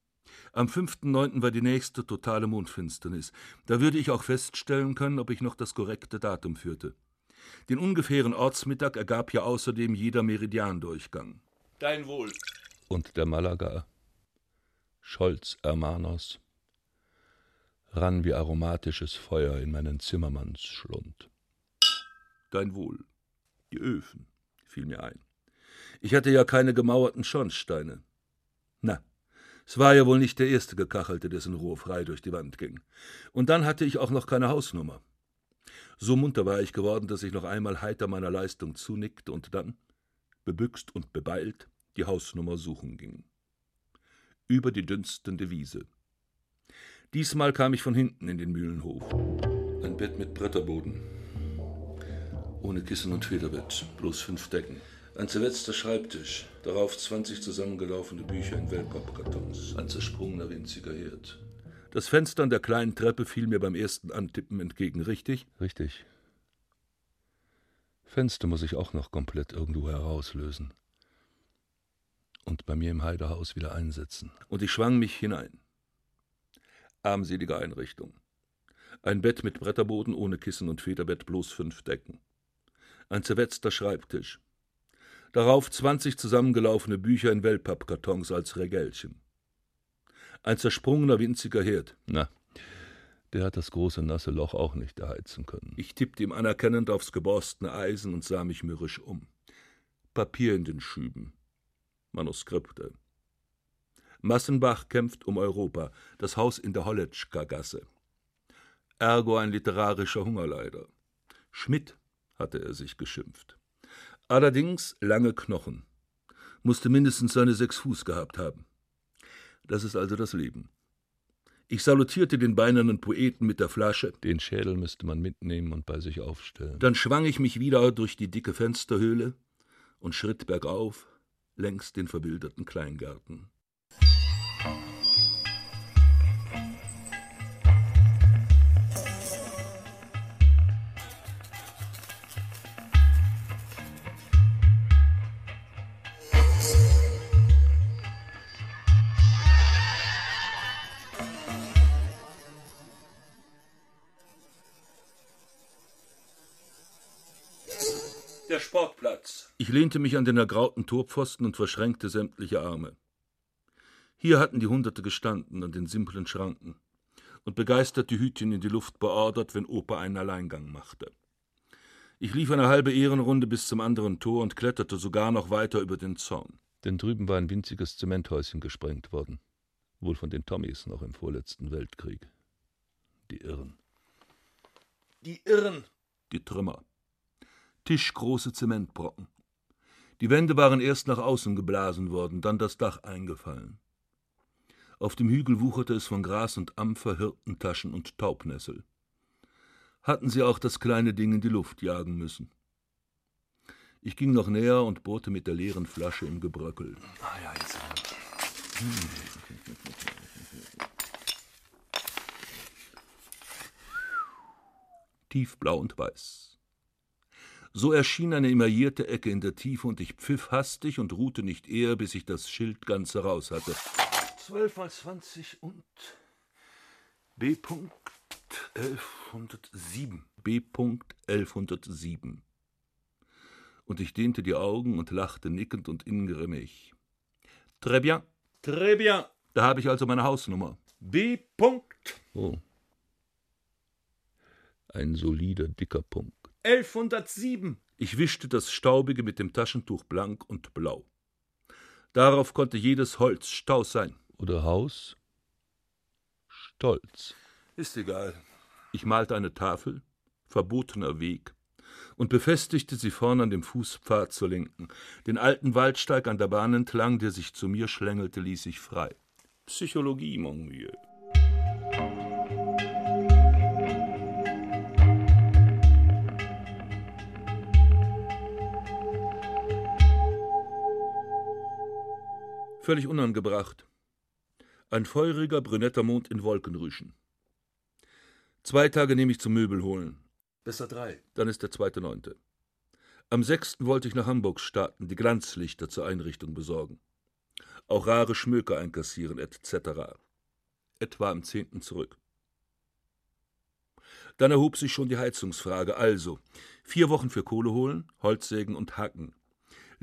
Speaker 2: Am 5.9. war die nächste totale Mondfinsternis. Da würde ich auch feststellen können, ob ich noch das korrekte Datum führte. Den ungefähren Ortsmittag ergab ja außerdem jeder Meridiandurchgang.
Speaker 4: Dein Wohl
Speaker 2: und der Malaga, Scholz Hermanos, rann wie aromatisches Feuer in meinen Zimmermannsschlund. Dein Wohl. Die Öfen, fiel mir ein. Ich hatte ja keine gemauerten Schornsteine. Na, es war ja wohl nicht der erste Gekachelte, dessen Rohr frei durch die Wand ging. Und dann hatte ich auch noch keine Hausnummer. So munter war ich geworden, dass ich noch einmal heiter meiner Leistung zunickte und dann, bebüxt und bebeilt, die Hausnummer suchen ging. Über die dünstende Wiese. Diesmal kam ich von hinten in den Mühlenhof. Ein Bett mit Bretterboden. Ohne Kissen und Federbett, bloß fünf Decken. Ein zerwetzter Schreibtisch, darauf 20 zusammengelaufene Bücher in Wellpappkartons, ein zersprungener winziger Herd. Das Fenster an der kleinen Treppe fiel mir beim ersten Antippen entgegen, richtig? Richtig. Fenster muss ich auch noch komplett irgendwo herauslösen. Und bei mir im Heidehaus wieder einsetzen. Und ich schwang mich hinein. Armselige Einrichtung. Ein Bett mit Bretterboden ohne Kissen und Federbett, bloß fünf Decken. Ein zerwetzter Schreibtisch darauf zwanzig zusammengelaufene Bücher in Wellpappkartons als Regälchen. Ein zersprungener winziger Herd. Na, der hat das große nasse Loch auch nicht erheizen können. Ich tippte ihm anerkennend aufs geborstene Eisen und sah mich mürrisch um. Papier in den Schüben. Manuskripte. Massenbach kämpft um Europa, das Haus in der Holletschka-Gasse. Ergo ein literarischer Hungerleider. Schmidt hatte er sich geschimpft. Allerdings lange Knochen. Musste mindestens seine sechs Fuß gehabt haben. Das ist also das Leben. Ich salutierte den beinernen Poeten mit der Flasche. Den Schädel müsste man mitnehmen und bei sich aufstellen. Dann schwang ich mich wieder durch die dicke Fensterhöhle und schritt bergauf längs den verwilderten Kleingarten. Lehnte mich an den ergrauten Torpfosten und verschränkte sämtliche Arme. Hier hatten die Hunderte gestanden an den simplen Schranken und begeistert die Hütchen in die Luft beordert, wenn Opa einen Alleingang machte. Ich lief eine halbe Ehrenrunde bis zum anderen Tor und kletterte sogar noch weiter über den Zaun. Denn drüben war ein winziges Zementhäuschen gesprengt worden. Wohl von den Tommys noch im vorletzten Weltkrieg. Die Irren. Die Irren! Die Trümmer. Tischgroße Zementbrocken. Die Wände waren erst nach außen geblasen worden, dann das Dach eingefallen. Auf dem Hügel wucherte es von Gras und Ampfer, Hirtentaschen und Taubnessel. Hatten sie auch das kleine Ding in die Luft jagen müssen. Ich ging noch näher und bohrte mit der leeren Flasche im Gebröckel. Ah ja, jetzt. Tiefblau und weiß. So erschien eine emaillierte Ecke in der Tiefe und ich pfiff hastig und ruhte nicht eher, bis ich das Schild ganz heraus hatte. Zwölf mal zwanzig und B. 1107. B. 1107. Und ich dehnte die Augen und lachte nickend und ingrimmig. Très bien. Très bien. Da habe ich also meine Hausnummer. B. Oh. Ein solider, dicker Punkt. 1107. Ich wischte das Staubige mit dem Taschentuch blank und blau. Darauf konnte jedes Holz Stau sein. Oder Haus? Stolz. Ist egal. Ich malte eine Tafel, verbotener Weg, und befestigte sie vorn an dem Fußpfad zur Linken. Den alten Waldsteig an der Bahn entlang, der sich zu mir schlängelte, ließ ich frei. Psychologie, mon vieux. Völlig unangebracht. Ein feuriger, brünetter Mond in Wolkenrüschen. Zwei Tage nehme ich zum Möbel holen. Besser drei. Dann ist der zweite Neunte. Am sechsten wollte ich nach Hamburg starten, die Glanzlichter zur Einrichtung besorgen. Auch rare Schmöker einkassieren, etc. Etwa am zehnten zurück. Dann erhob sich schon die Heizungsfrage. Also, vier Wochen für Kohle holen, Holzsägen und Hacken.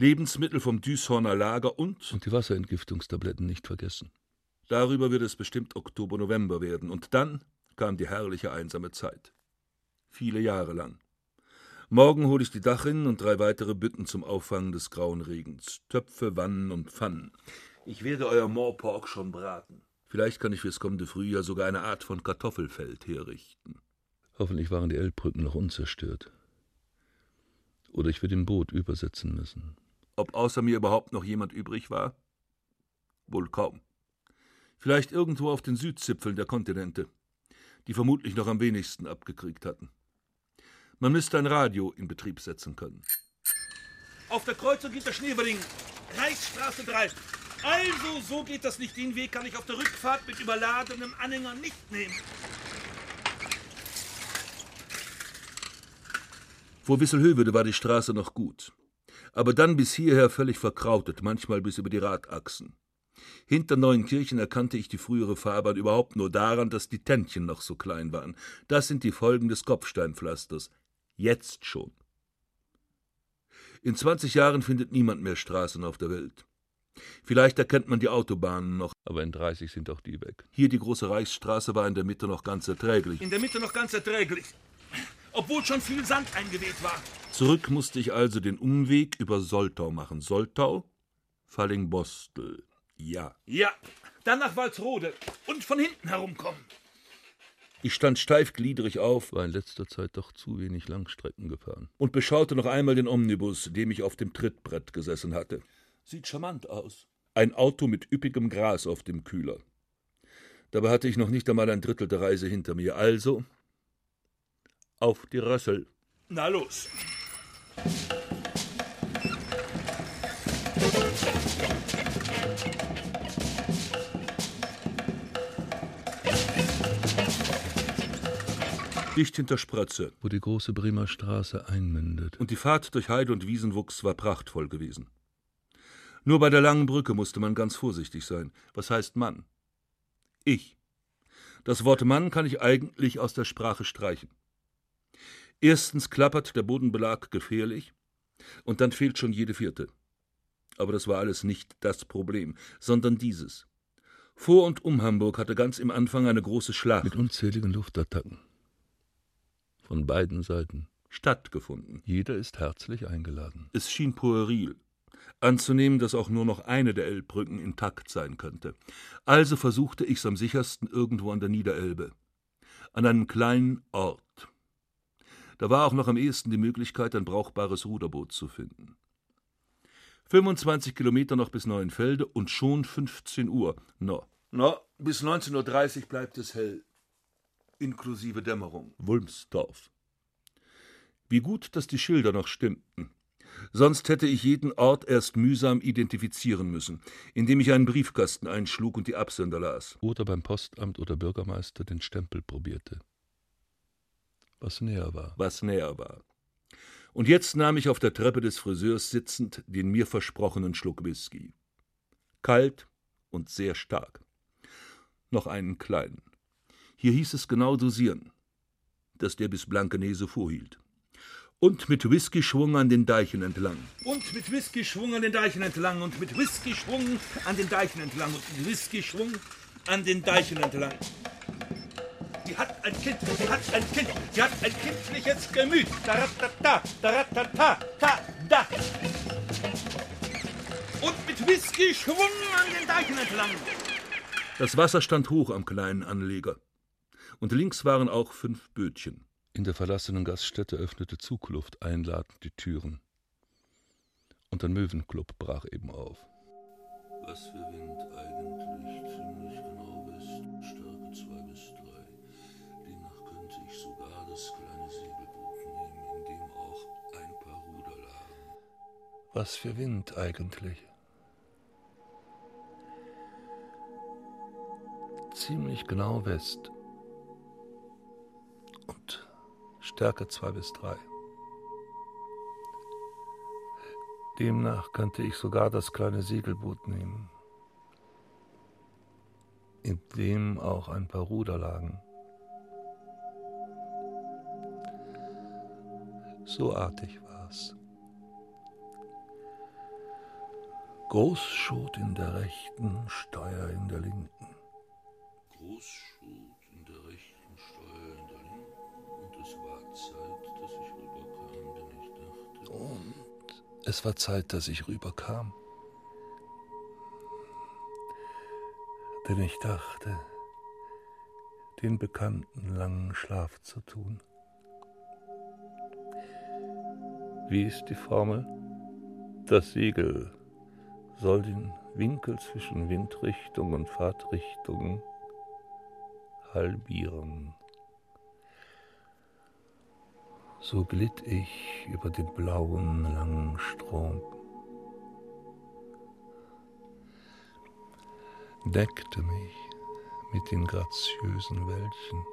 Speaker 2: Lebensmittel vom Düshorner Lager und. Und die Wasserentgiftungstabletten nicht vergessen. Darüber wird es bestimmt Oktober, November werden. Und dann kam die herrliche einsame Zeit. Viele Jahre lang. Morgen hole ich die Dachrinnen und drei weitere Bütten zum Auffangen des grauen Regens. Töpfe, Wannen und Pfannen. Ich werde euer Moorpork schon braten. Vielleicht kann ich fürs kommende Frühjahr sogar eine Art von Kartoffelfeld herrichten. Hoffentlich waren die Elbbrücken noch unzerstört. Oder ich würde im Boot übersetzen müssen. Ob außer mir überhaupt noch jemand übrig war? Wohl kaum. Vielleicht irgendwo auf den Südzipfeln der Kontinente, die vermutlich noch am wenigsten abgekriegt hatten. Man müsste ein Radio in Betrieb setzen können.
Speaker 4: Auf der Kreuzung hinter Schneeberding. Reichsstraße 3. Also, so geht das nicht. Den Weg kann ich auf der Rückfahrt mit überladenem Anhänger nicht nehmen.
Speaker 2: Vor Wisselhövede war die Straße noch gut. Aber dann bis hierher völlig verkrautet, manchmal bis über die Radachsen. Hinter Neuenkirchen erkannte ich die frühere Fahrbahn überhaupt nur daran, dass die Tännchen noch so klein waren. Das sind die Folgen des Kopfsteinpflasters. Jetzt schon. In 20 Jahren findet niemand mehr Straßen auf der Welt. Vielleicht erkennt man die Autobahnen noch, aber in 30 sind auch die weg. Hier die große Reichsstraße war in der Mitte noch ganz erträglich.
Speaker 4: In der Mitte noch ganz erträglich. Obwohl schon viel Sand eingeweht war.
Speaker 2: Zurück musste ich also den Umweg über Soltau machen. Soltau, Fallingbostel. Ja.
Speaker 4: Ja, dann nach Walsrode und von hinten herumkommen.
Speaker 2: Ich stand steifgliedrig auf, war in letzter Zeit doch zu wenig Langstrecken gefahren, und beschaute noch einmal den Omnibus, dem ich auf dem Trittbrett gesessen hatte. Sieht charmant aus. Ein Auto mit üppigem Gras auf dem Kühler. Dabei hatte ich noch nicht einmal ein Drittel der Reise hinter mir. Also auf die Rössel.
Speaker 4: Na los.
Speaker 2: Dicht hinter Sprötze, wo die große Bremer Straße einmündet. Und die Fahrt durch Heide und Wiesenwuchs war prachtvoll gewesen. Nur bei der langen Brücke musste man ganz vorsichtig sein. Was heißt Mann? Ich. Das Wort Mann kann ich eigentlich aus der Sprache streichen. Erstens klappert der Bodenbelag gefährlich, und dann fehlt schon jede vierte. Aber das war alles nicht das Problem, sondern dieses. Vor und um Hamburg hatte ganz im Anfang eine große Schlacht mit unzähligen Luftattacken von beiden Seiten stattgefunden. Jeder ist herzlich eingeladen. Es schien pueril, anzunehmen, dass auch nur noch eine der Elbbrücken intakt sein könnte. Also versuchte ich's am sichersten irgendwo an der Niederelbe, an einem kleinen Ort. Da war auch noch am ehesten die Möglichkeit, ein brauchbares Ruderboot zu finden. 25 Kilometer noch bis Neuenfelde und schon 15 Uhr. No, no, bis 19.30 Uhr bleibt es hell. Inklusive Dämmerung. Wulmsdorf. Wie gut, dass die Schilder noch stimmten. Sonst hätte ich jeden Ort erst mühsam identifizieren müssen, indem ich einen Briefkasten einschlug und die Absender las. Oder beim Postamt oder Bürgermeister den Stempel probierte. Was näher war. Was näher war. Und jetzt nahm ich auf der Treppe des Friseurs sitzend den mir versprochenen Schluck Whisky. Kalt und sehr stark. Noch einen kleinen. Hier hieß es genau dosieren, dass der bis Blankenese vorhielt. Und mit Whisky-Schwung an den Deichen entlang.
Speaker 4: Und mit Whisky-Schwung an den Deichen entlang. Und mit Whisky-Schwung an den Deichen entlang. Und mit Whisky-Schwung an den Deichen entlang. Sie hat ein Kind, sie hat ein Kind, sie hat ein kindliches Gemüt. Daratata, daratata, ta, da. Und mit Whisky-Schwung an den Deichen entlang.
Speaker 2: Das Wasser stand hoch am kleinen Anleger. Und links waren auch fünf Bötchen. In der verlassenen Gaststätte öffnete Zugluft einladend die Türen. Und ein Möwenclub brach eben auf. Was für Wind eigentlich? Ziemlich genau West, ich sogar das kleine Segelboot nehmen, in dem auch ein paar Ruder lagen. Was für Wind eigentlich? Ziemlich genau West. Und Stärke 2 bis 3. Demnach könnte ich sogar das kleine Segelboot nehmen, in dem auch ein paar Ruder lagen. so artig war's. Großschot in der rechten, Steuer in der linken. Großschot in der rechten, Steuer in der linken.
Speaker 7: Und es war Zeit, dass ich rüberkam, denn ich dachte. Und es war Zeit, dass ich rüberkam. Denn ich dachte, den bekannten langen Schlaf zu tun. Wie ist die Formel? Das Segel soll den Winkel zwischen Windrichtung und Fahrtrichtung halbieren. So glitt ich über den blauen langen Strom, deckte mich mit den graziösen Wäldchen,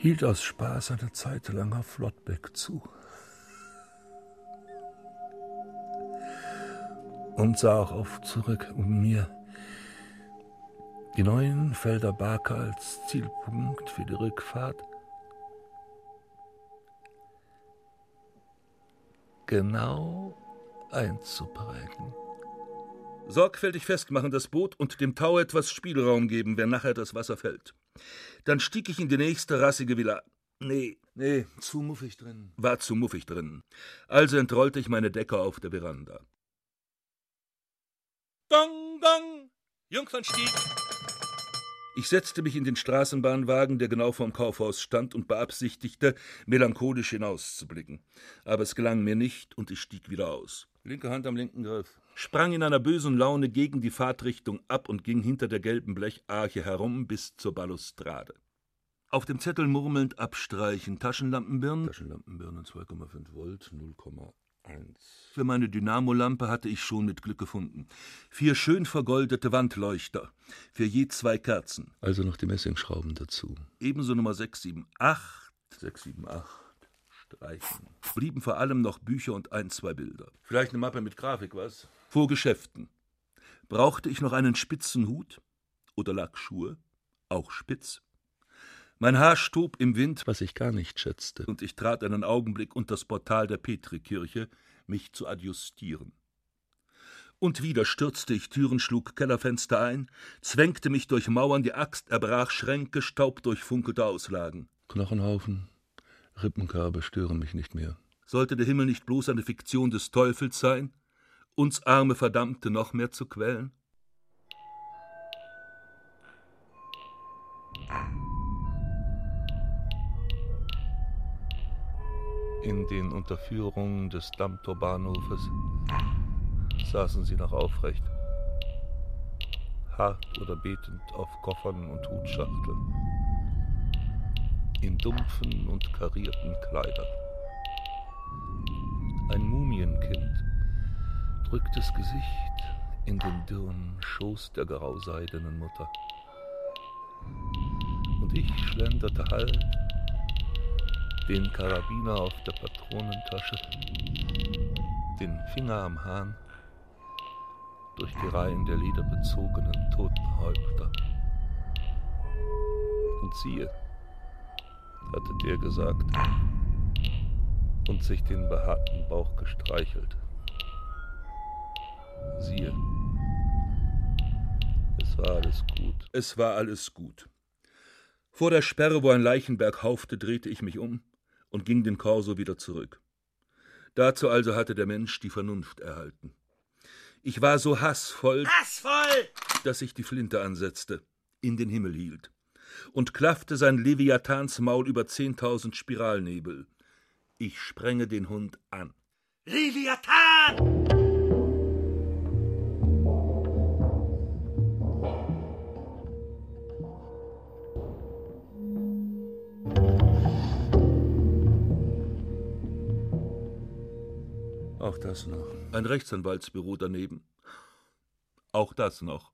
Speaker 7: hielt aus Spaß eine Zeit lang auf Flottbeck zu. und sah auch oft zurück, um mir die neuen Felder Barker als Zielpunkt für die Rückfahrt genau einzuprägen.
Speaker 2: Sorgfältig festmachen das Boot und dem Tau etwas Spielraum geben, wenn nachher das Wasser fällt. Dann stieg ich in die nächste rassige Villa. Nee, nee,
Speaker 7: zu muffig drin.
Speaker 2: War zu muffig drin. Also entrollte ich meine Decke auf der Veranda. Gong, gong, Jungfernstieg. Ich setzte mich in den Straßenbahnwagen, der genau vorm Kaufhaus stand, und beabsichtigte, melancholisch hinauszublicken. Aber es gelang mir nicht, und ich stieg wieder aus. Linke Hand am linken Griff. Sprang in einer bösen Laune gegen die Fahrtrichtung ab und ging hinter der gelben Blecharche herum bis zur Balustrade. Auf dem Zettel murmelnd abstreichen Taschenlampenbirnen.
Speaker 7: Taschenlampenbirnen 2,5 Volt, 0,1.
Speaker 2: Für meine Dynamolampe hatte ich schon mit Glück gefunden. Vier schön vergoldete Wandleuchter. Für je zwei Kerzen.
Speaker 7: Also noch die Messingschrauben dazu.
Speaker 2: Ebenso Nummer 678. 678. Streichen. Blieben vor allem noch Bücher und ein, zwei Bilder.
Speaker 7: Vielleicht eine Mappe mit Grafik, was?
Speaker 2: Vor Geschäften. Brauchte ich noch einen spitzen Hut? Oder Lackschuhe? Auch spitz? Mein Haar stob im Wind,
Speaker 7: was ich gar nicht schätzte,
Speaker 2: und ich trat einen Augenblick unter das Portal der Petrikirche, mich zu adjustieren. Und wieder stürzte ich Türen, schlug Kellerfenster ein, zwängte mich durch Mauern, die Axt erbrach Schränke, staubdurchfunkelte Auslagen.
Speaker 7: Knochenhaufen, Rippenkörbe stören mich nicht mehr.
Speaker 2: Sollte der Himmel nicht bloß eine Fiktion des Teufels sein, uns arme Verdammte noch mehr zu quälen?
Speaker 7: In den Unterführungen des Dammtorbahnhofes saßen sie noch aufrecht, hart oder betend auf Koffern und Hutschachteln, in dumpfen und karierten Kleidern. Ein Mumienkind das Gesicht in den dürren Schoß der grauseidenen Mutter. Und ich schlenderte halt den Karabiner auf der Patronentasche, den Finger am Hahn, durch die Reihen der lederbezogenen Totenhäupter. Und siehe, hatte der gesagt und sich den behaarten Bauch gestreichelt. Siehe, es war alles gut.
Speaker 2: Es war alles gut. Vor der Sperre, wo ein Leichenberg haufte, drehte ich mich um und ging den Korso wieder zurück. Dazu also hatte der Mensch die Vernunft erhalten. Ich war so hassvoll,
Speaker 8: hassvoll,
Speaker 2: dass ich die Flinte ansetzte, in den Himmel hielt und klaffte sein Leviathansmaul über zehntausend Spiralnebel. Ich sprenge den Hund an.
Speaker 8: Leviathan!
Speaker 7: Auch das noch.
Speaker 2: Ein Rechtsanwaltsbüro daneben. Auch das noch.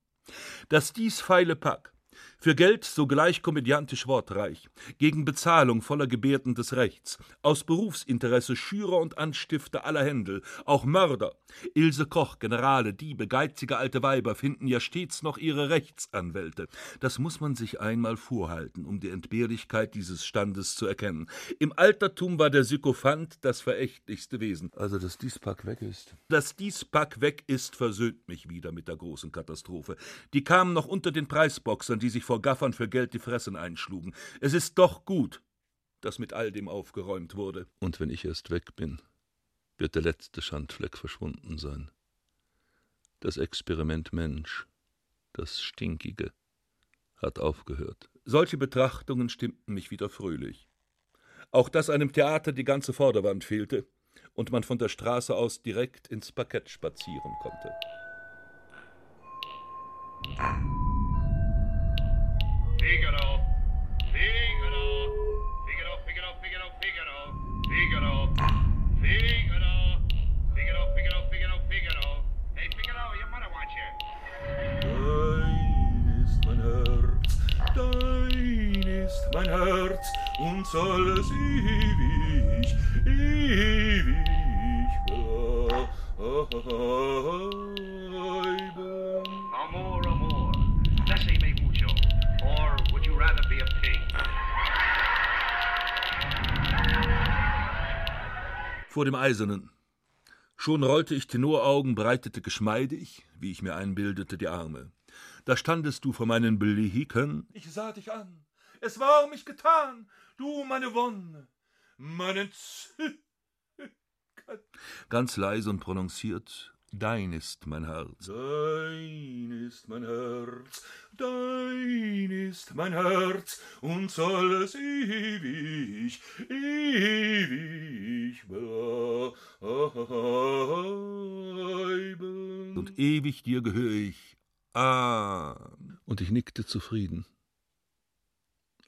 Speaker 2: Das dies feile Pack für Geld sogleich komödiantisch wortreich, gegen Bezahlung voller Gebärden des Rechts, aus Berufsinteresse Schürer und Anstifter aller Händel, auch Mörder. Ilse Koch, Generale, Diebe, geizige alte Weiber finden ja stets noch ihre Rechtsanwälte. Das muss man sich einmal vorhalten, um die Entbehrlichkeit dieses Standes zu erkennen. Im Altertum war der Sykophant das verächtlichste Wesen.
Speaker 7: Also, dass dies Pack weg ist.
Speaker 2: Dass dies Pack weg ist, versöhnt mich wieder mit der großen Katastrophe. Die kamen noch unter den Preisboxern, die sich vor Gaffern für Geld die Fressen einschlugen. Es ist doch gut, dass mit all dem aufgeräumt wurde. Und wenn ich erst weg bin, wird der letzte Schandfleck verschwunden sein. Das Experiment Mensch, das Stinkige, hat aufgehört. Solche Betrachtungen stimmten mich wieder fröhlich. Auch dass einem Theater die ganze Vorderwand fehlte und man von der Straße aus direkt ins Parkett spazieren konnte.
Speaker 9: Figaro. Figaro. Figaro, Figaro, Figaro, Figaro. Figaro. Figaro. Figaro, Figaro, Figaro, Figaro. Hey, Figaro, your mother wants you.
Speaker 2: Dein ist mein Herz, dein ist mein Herz und soll es ewig, ewig bleiben. Vor dem Eisernen. Schon rollte ich Tenoraugen, breitete geschmeidig, wie ich mir einbildete, die Arme. Da standest du vor meinen Blicken. Ich sah dich an. Es war um mich getan. Du, meine Wonne, meinen Z Ganz leise und prononciert. Dein ist mein Herz. Dein ist mein Herz, dein ist mein Herz, und soll es ewig, ewig bleiben. Und ewig dir gehöre ich. Ah. Und ich nickte zufrieden.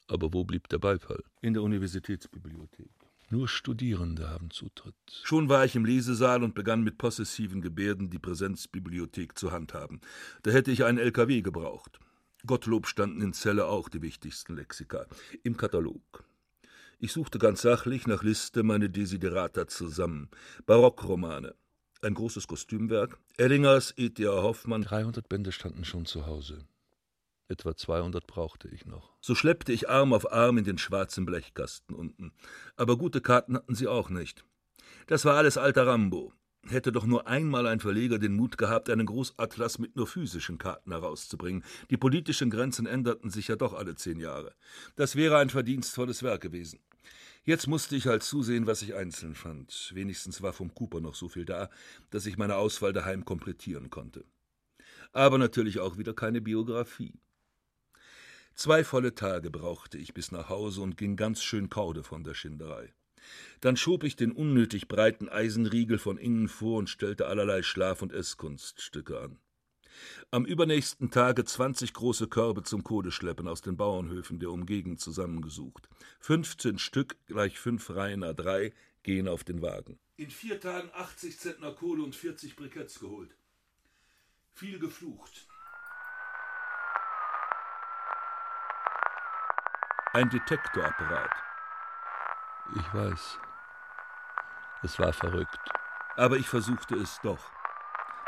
Speaker 2: Aber wo blieb der Beifall? In der Universitätsbibliothek. Nur Studierende haben Zutritt. Schon war ich im Lesesaal und begann mit possessiven Gebärden die Präsenzbibliothek zu handhaben. Da hätte ich einen LKW gebraucht. Gottlob standen in Celle auch die wichtigsten Lexika. Im Katalog. Ich suchte ganz sachlich nach Liste meine Desiderata zusammen. Barockromane. Ein großes Kostümwerk. Ellingers, E.T.A. Hoffmann. 300 Bände standen schon zu Hause. Etwa 200 brauchte ich noch. So schleppte ich Arm auf Arm in den schwarzen Blechkasten unten. Aber gute Karten hatten sie auch nicht. Das war alles alter Rambo. Hätte doch nur einmal ein Verleger den Mut gehabt, einen Großatlas mit nur physischen Karten herauszubringen. Die politischen Grenzen änderten sich ja doch alle zehn Jahre. Das wäre ein verdienstvolles Werk gewesen. Jetzt musste ich halt zusehen, was ich einzeln fand. Wenigstens war vom Cooper noch so viel da, dass ich meine Auswahl daheim komplettieren konnte. Aber natürlich auch wieder keine Biografie. Zwei volle Tage brauchte ich bis nach Hause und ging ganz schön kaude von der Schinderei. Dann schob ich den unnötig breiten Eisenriegel von innen vor und stellte allerlei Schlaf- und Esskunststücke an. Am übernächsten Tage zwanzig große Körbe zum Kohleschleppen aus den Bauernhöfen der Umgegend zusammengesucht. Fünfzehn Stück, gleich fünf Reihen a drei, gehen auf den Wagen. In vier Tagen achtzig Zentner Kohle und vierzig Briketts geholt. Viel geflucht. Ein Detektorapparat. Ich weiß. Es war verrückt. Aber ich versuchte es doch.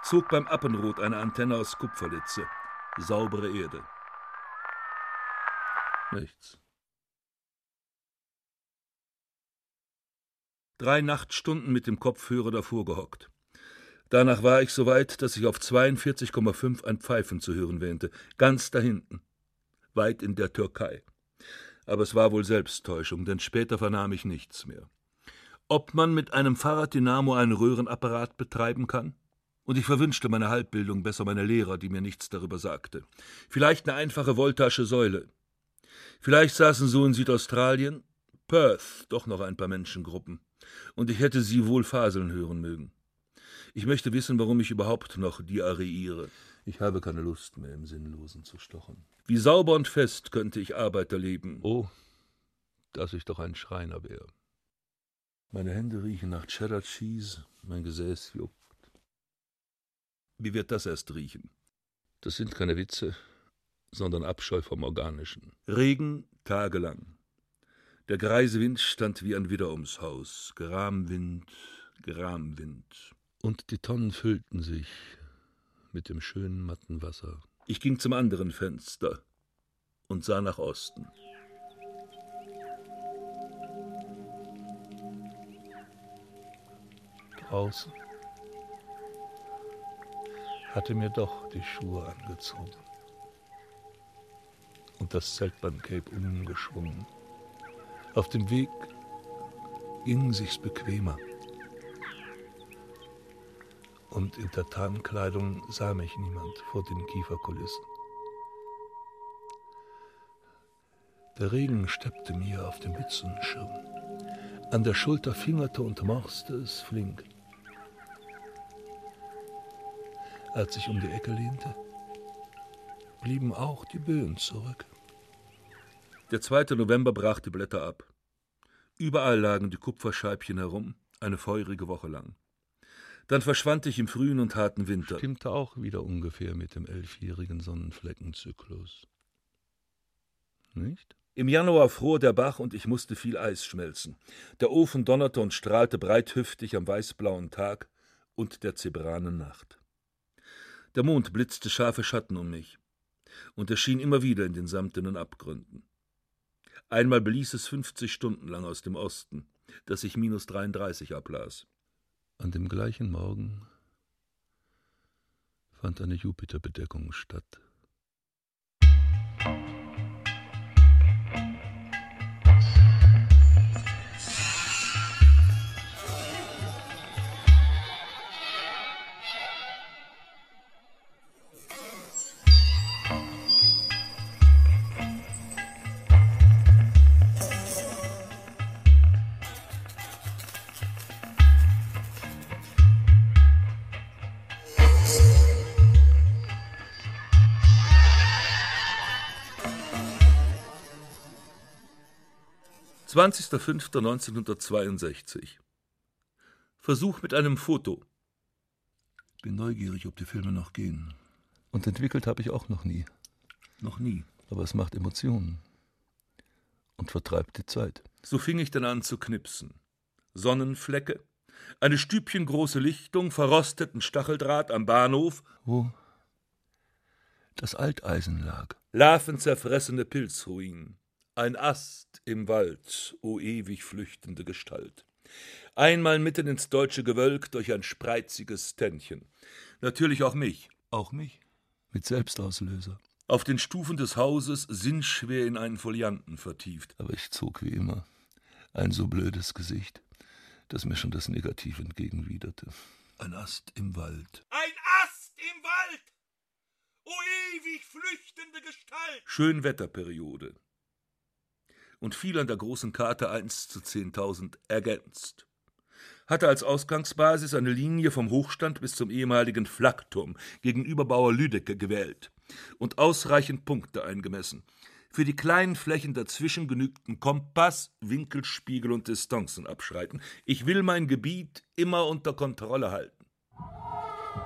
Speaker 2: Zog beim Appenrot eine Antenne aus Kupferlitze. Saubere Erde. Nichts. Drei Nachtstunden mit dem Kopfhörer davor gehockt. Danach war ich so weit, dass ich auf 42,5 ein Pfeifen zu hören wähnte. Ganz dahinten. Weit in der Türkei aber es war wohl Selbsttäuschung, denn später vernahm ich nichts mehr. Ob man mit einem Fahrraddynamo einen Röhrenapparat betreiben kann? Und ich verwünschte meine Halbbildung, besser meine Lehrer, die mir nichts darüber sagte. Vielleicht eine einfache Voltasche Säule. Vielleicht saßen so in Südaustralien, Perth, doch noch ein paar Menschengruppen. Und ich hätte sie wohl faseln hören mögen. Ich möchte wissen, warum ich überhaupt noch diarreiere. Ich habe keine Lust mehr, im Sinnlosen zu stochen. Wie sauber und fest könnte ich Arbeiter leben. Oh, dass ich doch ein Schreiner wäre. Meine Hände riechen nach Cheddar Cheese, mein Gesäß juckt. Wie wird das erst riechen? Das sind keine Witze, sondern Abscheu vom Organischen. Regen tagelang. Der greise Wind stand wie ein Widder ums Haus. Gramwind, Gramwind. Und die Tonnen füllten sich, mit dem schönen matten Wasser. Ich ging zum anderen Fenster und sah nach Osten. Draußen hatte mir doch die Schuhe angezogen und das Zeltbandcape umgeschwungen.
Speaker 10: Auf dem Weg ging sich's bequemer. Und in der Tarnkleidung sah mich niemand vor den Kieferkulissen. Der Regen steppte mir auf dem Mützenschirm. An der Schulter fingerte und morste es flink. Als ich um die Ecke lehnte, blieben auch die Böen zurück.
Speaker 2: Der 2. November brach die Blätter ab. Überall lagen die Kupferscheibchen herum, eine feurige Woche lang. Dann verschwand ich im frühen und harten Winter.
Speaker 10: Stimmte auch wieder ungefähr mit dem elfjährigen Sonnenfleckenzyklus. Nicht?
Speaker 2: Im Januar fror der Bach und ich musste viel Eis schmelzen. Der Ofen donnerte und strahlte breithüftig am weißblauen Tag und der zebranen Nacht. Der Mond blitzte scharfe Schatten um mich und erschien immer wieder in den samtenen Abgründen. Einmal blies es 50 Stunden lang aus dem Osten, dass ich minus 33 ablas.
Speaker 10: An dem gleichen Morgen fand eine Jupiterbedeckung statt.
Speaker 2: 20.05.1962 Versuch mit einem Foto.
Speaker 10: Bin neugierig, ob die Filme noch gehen. Und entwickelt habe ich auch noch nie.
Speaker 2: Noch nie.
Speaker 10: Aber es macht Emotionen. Und vertreibt die Zeit.
Speaker 2: So fing ich dann an zu knipsen. Sonnenflecke, eine stübchengroße Lichtung, verrosteten Stacheldraht am Bahnhof.
Speaker 10: Wo das Alteisen lag.
Speaker 2: Larvenzerfressene Pilzruinen. Ein Ast im Wald, o ewig flüchtende Gestalt. Einmal mitten ins deutsche Gewölk durch ein spreiziges Tännchen. Natürlich auch mich.
Speaker 10: Auch mich? Mit Selbstauslöser.
Speaker 2: Auf den Stufen des Hauses sinnschwer in einen Folianten vertieft.
Speaker 10: Aber ich zog wie immer ein so blödes Gesicht, dass mir schon das Negativ entgegenwiderte. Ein Ast im Wald.
Speaker 2: Ein Ast im Wald! O ewig flüchtende Gestalt! Schönwetterperiode und fiel an der großen Karte 1 zu 10.000 ergänzt. Hatte als Ausgangsbasis eine Linie vom Hochstand bis zum ehemaligen Flakturm gegenüber Bauer Lüdecke gewählt und ausreichend Punkte eingemessen. Für die kleinen Flächen dazwischen genügten Kompass, Winkelspiegel und Distanzen abschreiten. Ich will mein Gebiet immer unter Kontrolle halten.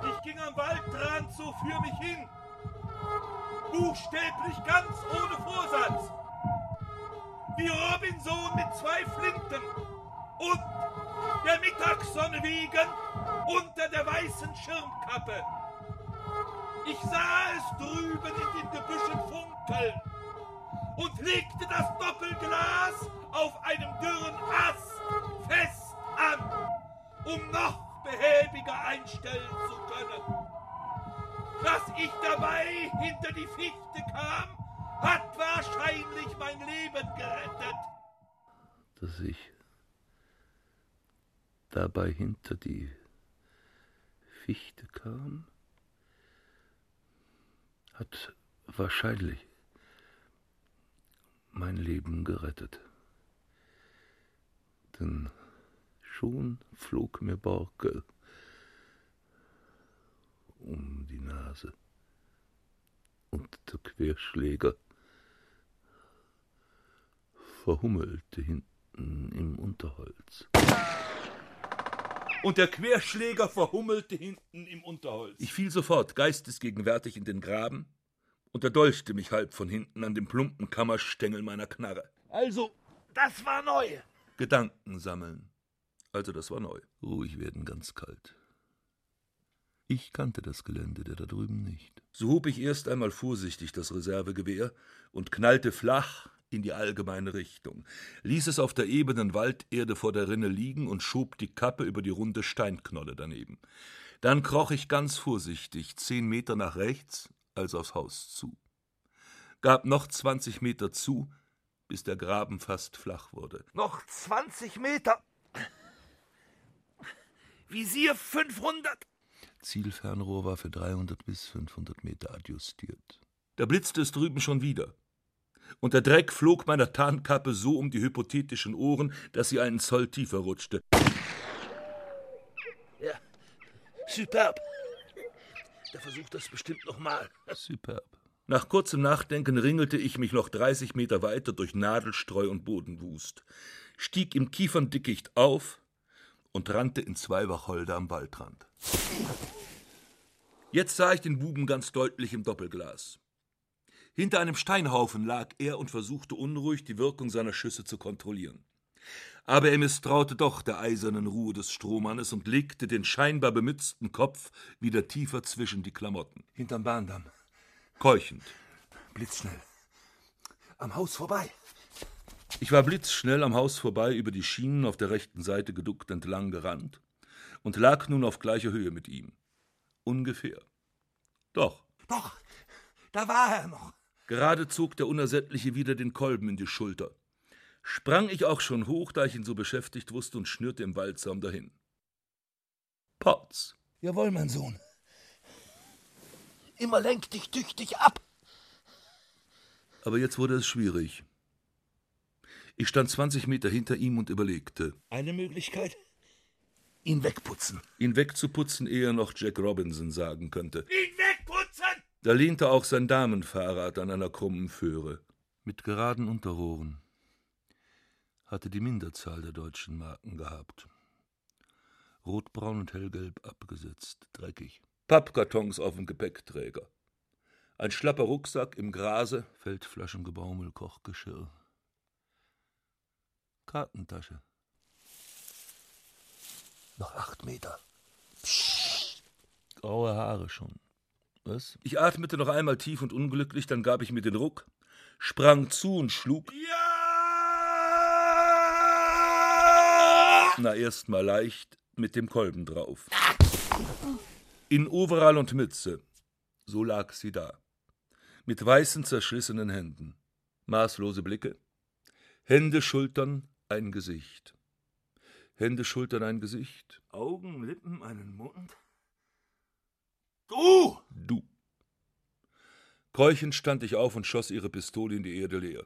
Speaker 2: Ich ging am Waldrand so für mich hin. Buchstäblich ganz ohne Vorsatz wie Robinson mit zwei Flinten und der Mittagssonne wiegen unter der weißen Schirmkappe. Ich sah es drüben in den Gebüschen funkeln und legte das Doppelglas auf einem dürren Ast fest an, um noch behäbiger einstellen zu können. Dass ich dabei hinter die Fichte kam, hat wahrscheinlich mein Leben gerettet.
Speaker 10: Dass ich dabei hinter die Fichte kam, hat wahrscheinlich mein Leben gerettet. Denn schon flog mir Borke um die Nase und der Querschläger verhummelte hinten im Unterholz.
Speaker 2: Und der Querschläger verhummelte hinten im Unterholz. Ich fiel sofort geistesgegenwärtig in den Graben und erdolchte mich halb von hinten an dem plumpen Kammerstängel meiner Knarre. Also, das war neu. Gedanken sammeln. Also, das war neu.
Speaker 10: Ruhig werden, ganz kalt. Ich kannte das Gelände der da drüben nicht.
Speaker 2: So hob ich erst einmal vorsichtig das Reservegewehr und knallte flach in die allgemeine Richtung, ließ es auf der ebenen Walderde vor der Rinne liegen und schob die Kappe über die runde Steinknolle daneben. Dann kroch ich ganz vorsichtig zehn Meter nach rechts, also aufs Haus zu. Gab noch zwanzig Meter zu, bis der Graben fast flach wurde.
Speaker 4: Noch 20 Meter. Visier 500.
Speaker 2: Zielfernrohr war für 300 bis 500 Meter adjustiert. Da blitzte es drüben schon wieder. Und der Dreck flog meiner Tarnkappe so um die hypothetischen Ohren, dass sie einen Zoll tiefer rutschte.
Speaker 4: Ja, superb. Der versucht das bestimmt nochmal.
Speaker 2: Superb. Nach kurzem Nachdenken ringelte ich mich noch 30 Meter weiter durch Nadelstreu und Bodenwust, stieg im Kieferndickicht auf und rannte in zwei Wacholder am Waldrand. Jetzt sah ich den Buben ganz deutlich im Doppelglas. Hinter einem Steinhaufen lag er und versuchte unruhig, die Wirkung seiner Schüsse zu kontrollieren. Aber er misstraute doch der eisernen Ruhe des Strohmannes und legte den scheinbar bemützten Kopf wieder tiefer zwischen die Klamotten.
Speaker 4: Hinterm Bahndamm.
Speaker 2: Keuchend.
Speaker 4: Blitzschnell. Am Haus vorbei.
Speaker 2: Ich war blitzschnell am Haus vorbei über die Schienen auf der rechten Seite geduckt entlang gerannt und lag nun auf gleicher Höhe mit ihm. Ungefähr. Doch.
Speaker 4: Doch, da war er noch.
Speaker 2: Gerade zog der Unersättliche wieder den Kolben in die Schulter. Sprang ich auch schon hoch, da ich ihn so beschäftigt wusste, und schnürte im Waldsaum dahin. Potz.
Speaker 4: Jawohl, mein Sohn. Immer lenk dich tüchtig ab.
Speaker 2: Aber jetzt wurde es schwierig. Ich stand 20 Meter hinter ihm und überlegte.
Speaker 4: Eine Möglichkeit? Ihn wegputzen.
Speaker 2: Ihn wegzuputzen, ehe noch Jack Robinson sagen könnte.
Speaker 4: Ihn wegputzen!
Speaker 2: Da lehnte auch sein Damenfahrrad an einer krummen Föhre. Mit geraden Unterrohren. Hatte die Minderzahl der deutschen Marken gehabt. Rotbraun und hellgelb abgesetzt, dreckig. Pappkartons auf dem Gepäckträger. Ein schlapper Rucksack im Grase, Feldflaschengebaumel, Kochgeschirr. Kartentasche.
Speaker 4: Noch acht Meter.
Speaker 2: Graue Haare schon. Was? Ich atmete noch einmal tief und unglücklich, dann gab ich mir den Ruck, sprang zu und schlug.
Speaker 4: Ja!
Speaker 2: Na, erst mal leicht mit dem Kolben drauf. In Overall und Mütze. So lag sie da. Mit weißen, zerschlissenen Händen. Maßlose Blicke. Hände, Schultern, ein Gesicht. Hände, Schultern, ein Gesicht.
Speaker 4: Augen, Lippen, einen Mund. Du!
Speaker 2: Du. Keuchend stand ich auf und schoss ihre Pistole in die Erde leer.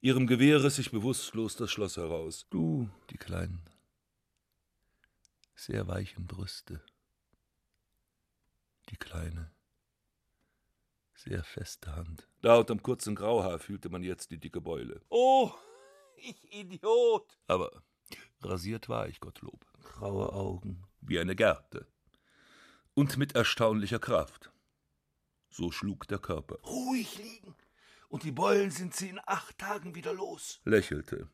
Speaker 2: Ihrem Gewehr riss ich bewusstlos das Schloss heraus. Du, die kleinen, sehr weichen Brüste. Die kleine, sehr feste Hand. Da unterm kurzen Grauhaar fühlte man jetzt die dicke Beule.
Speaker 4: Oh, ich Idiot!
Speaker 2: Aber rasiert war ich, Gottlob. Graue Augen, wie eine Gerte. Und mit erstaunlicher Kraft. So schlug der Körper.
Speaker 4: Ruhig liegen. Und die Beulen sind sie in acht Tagen wieder los.
Speaker 2: Lächelte.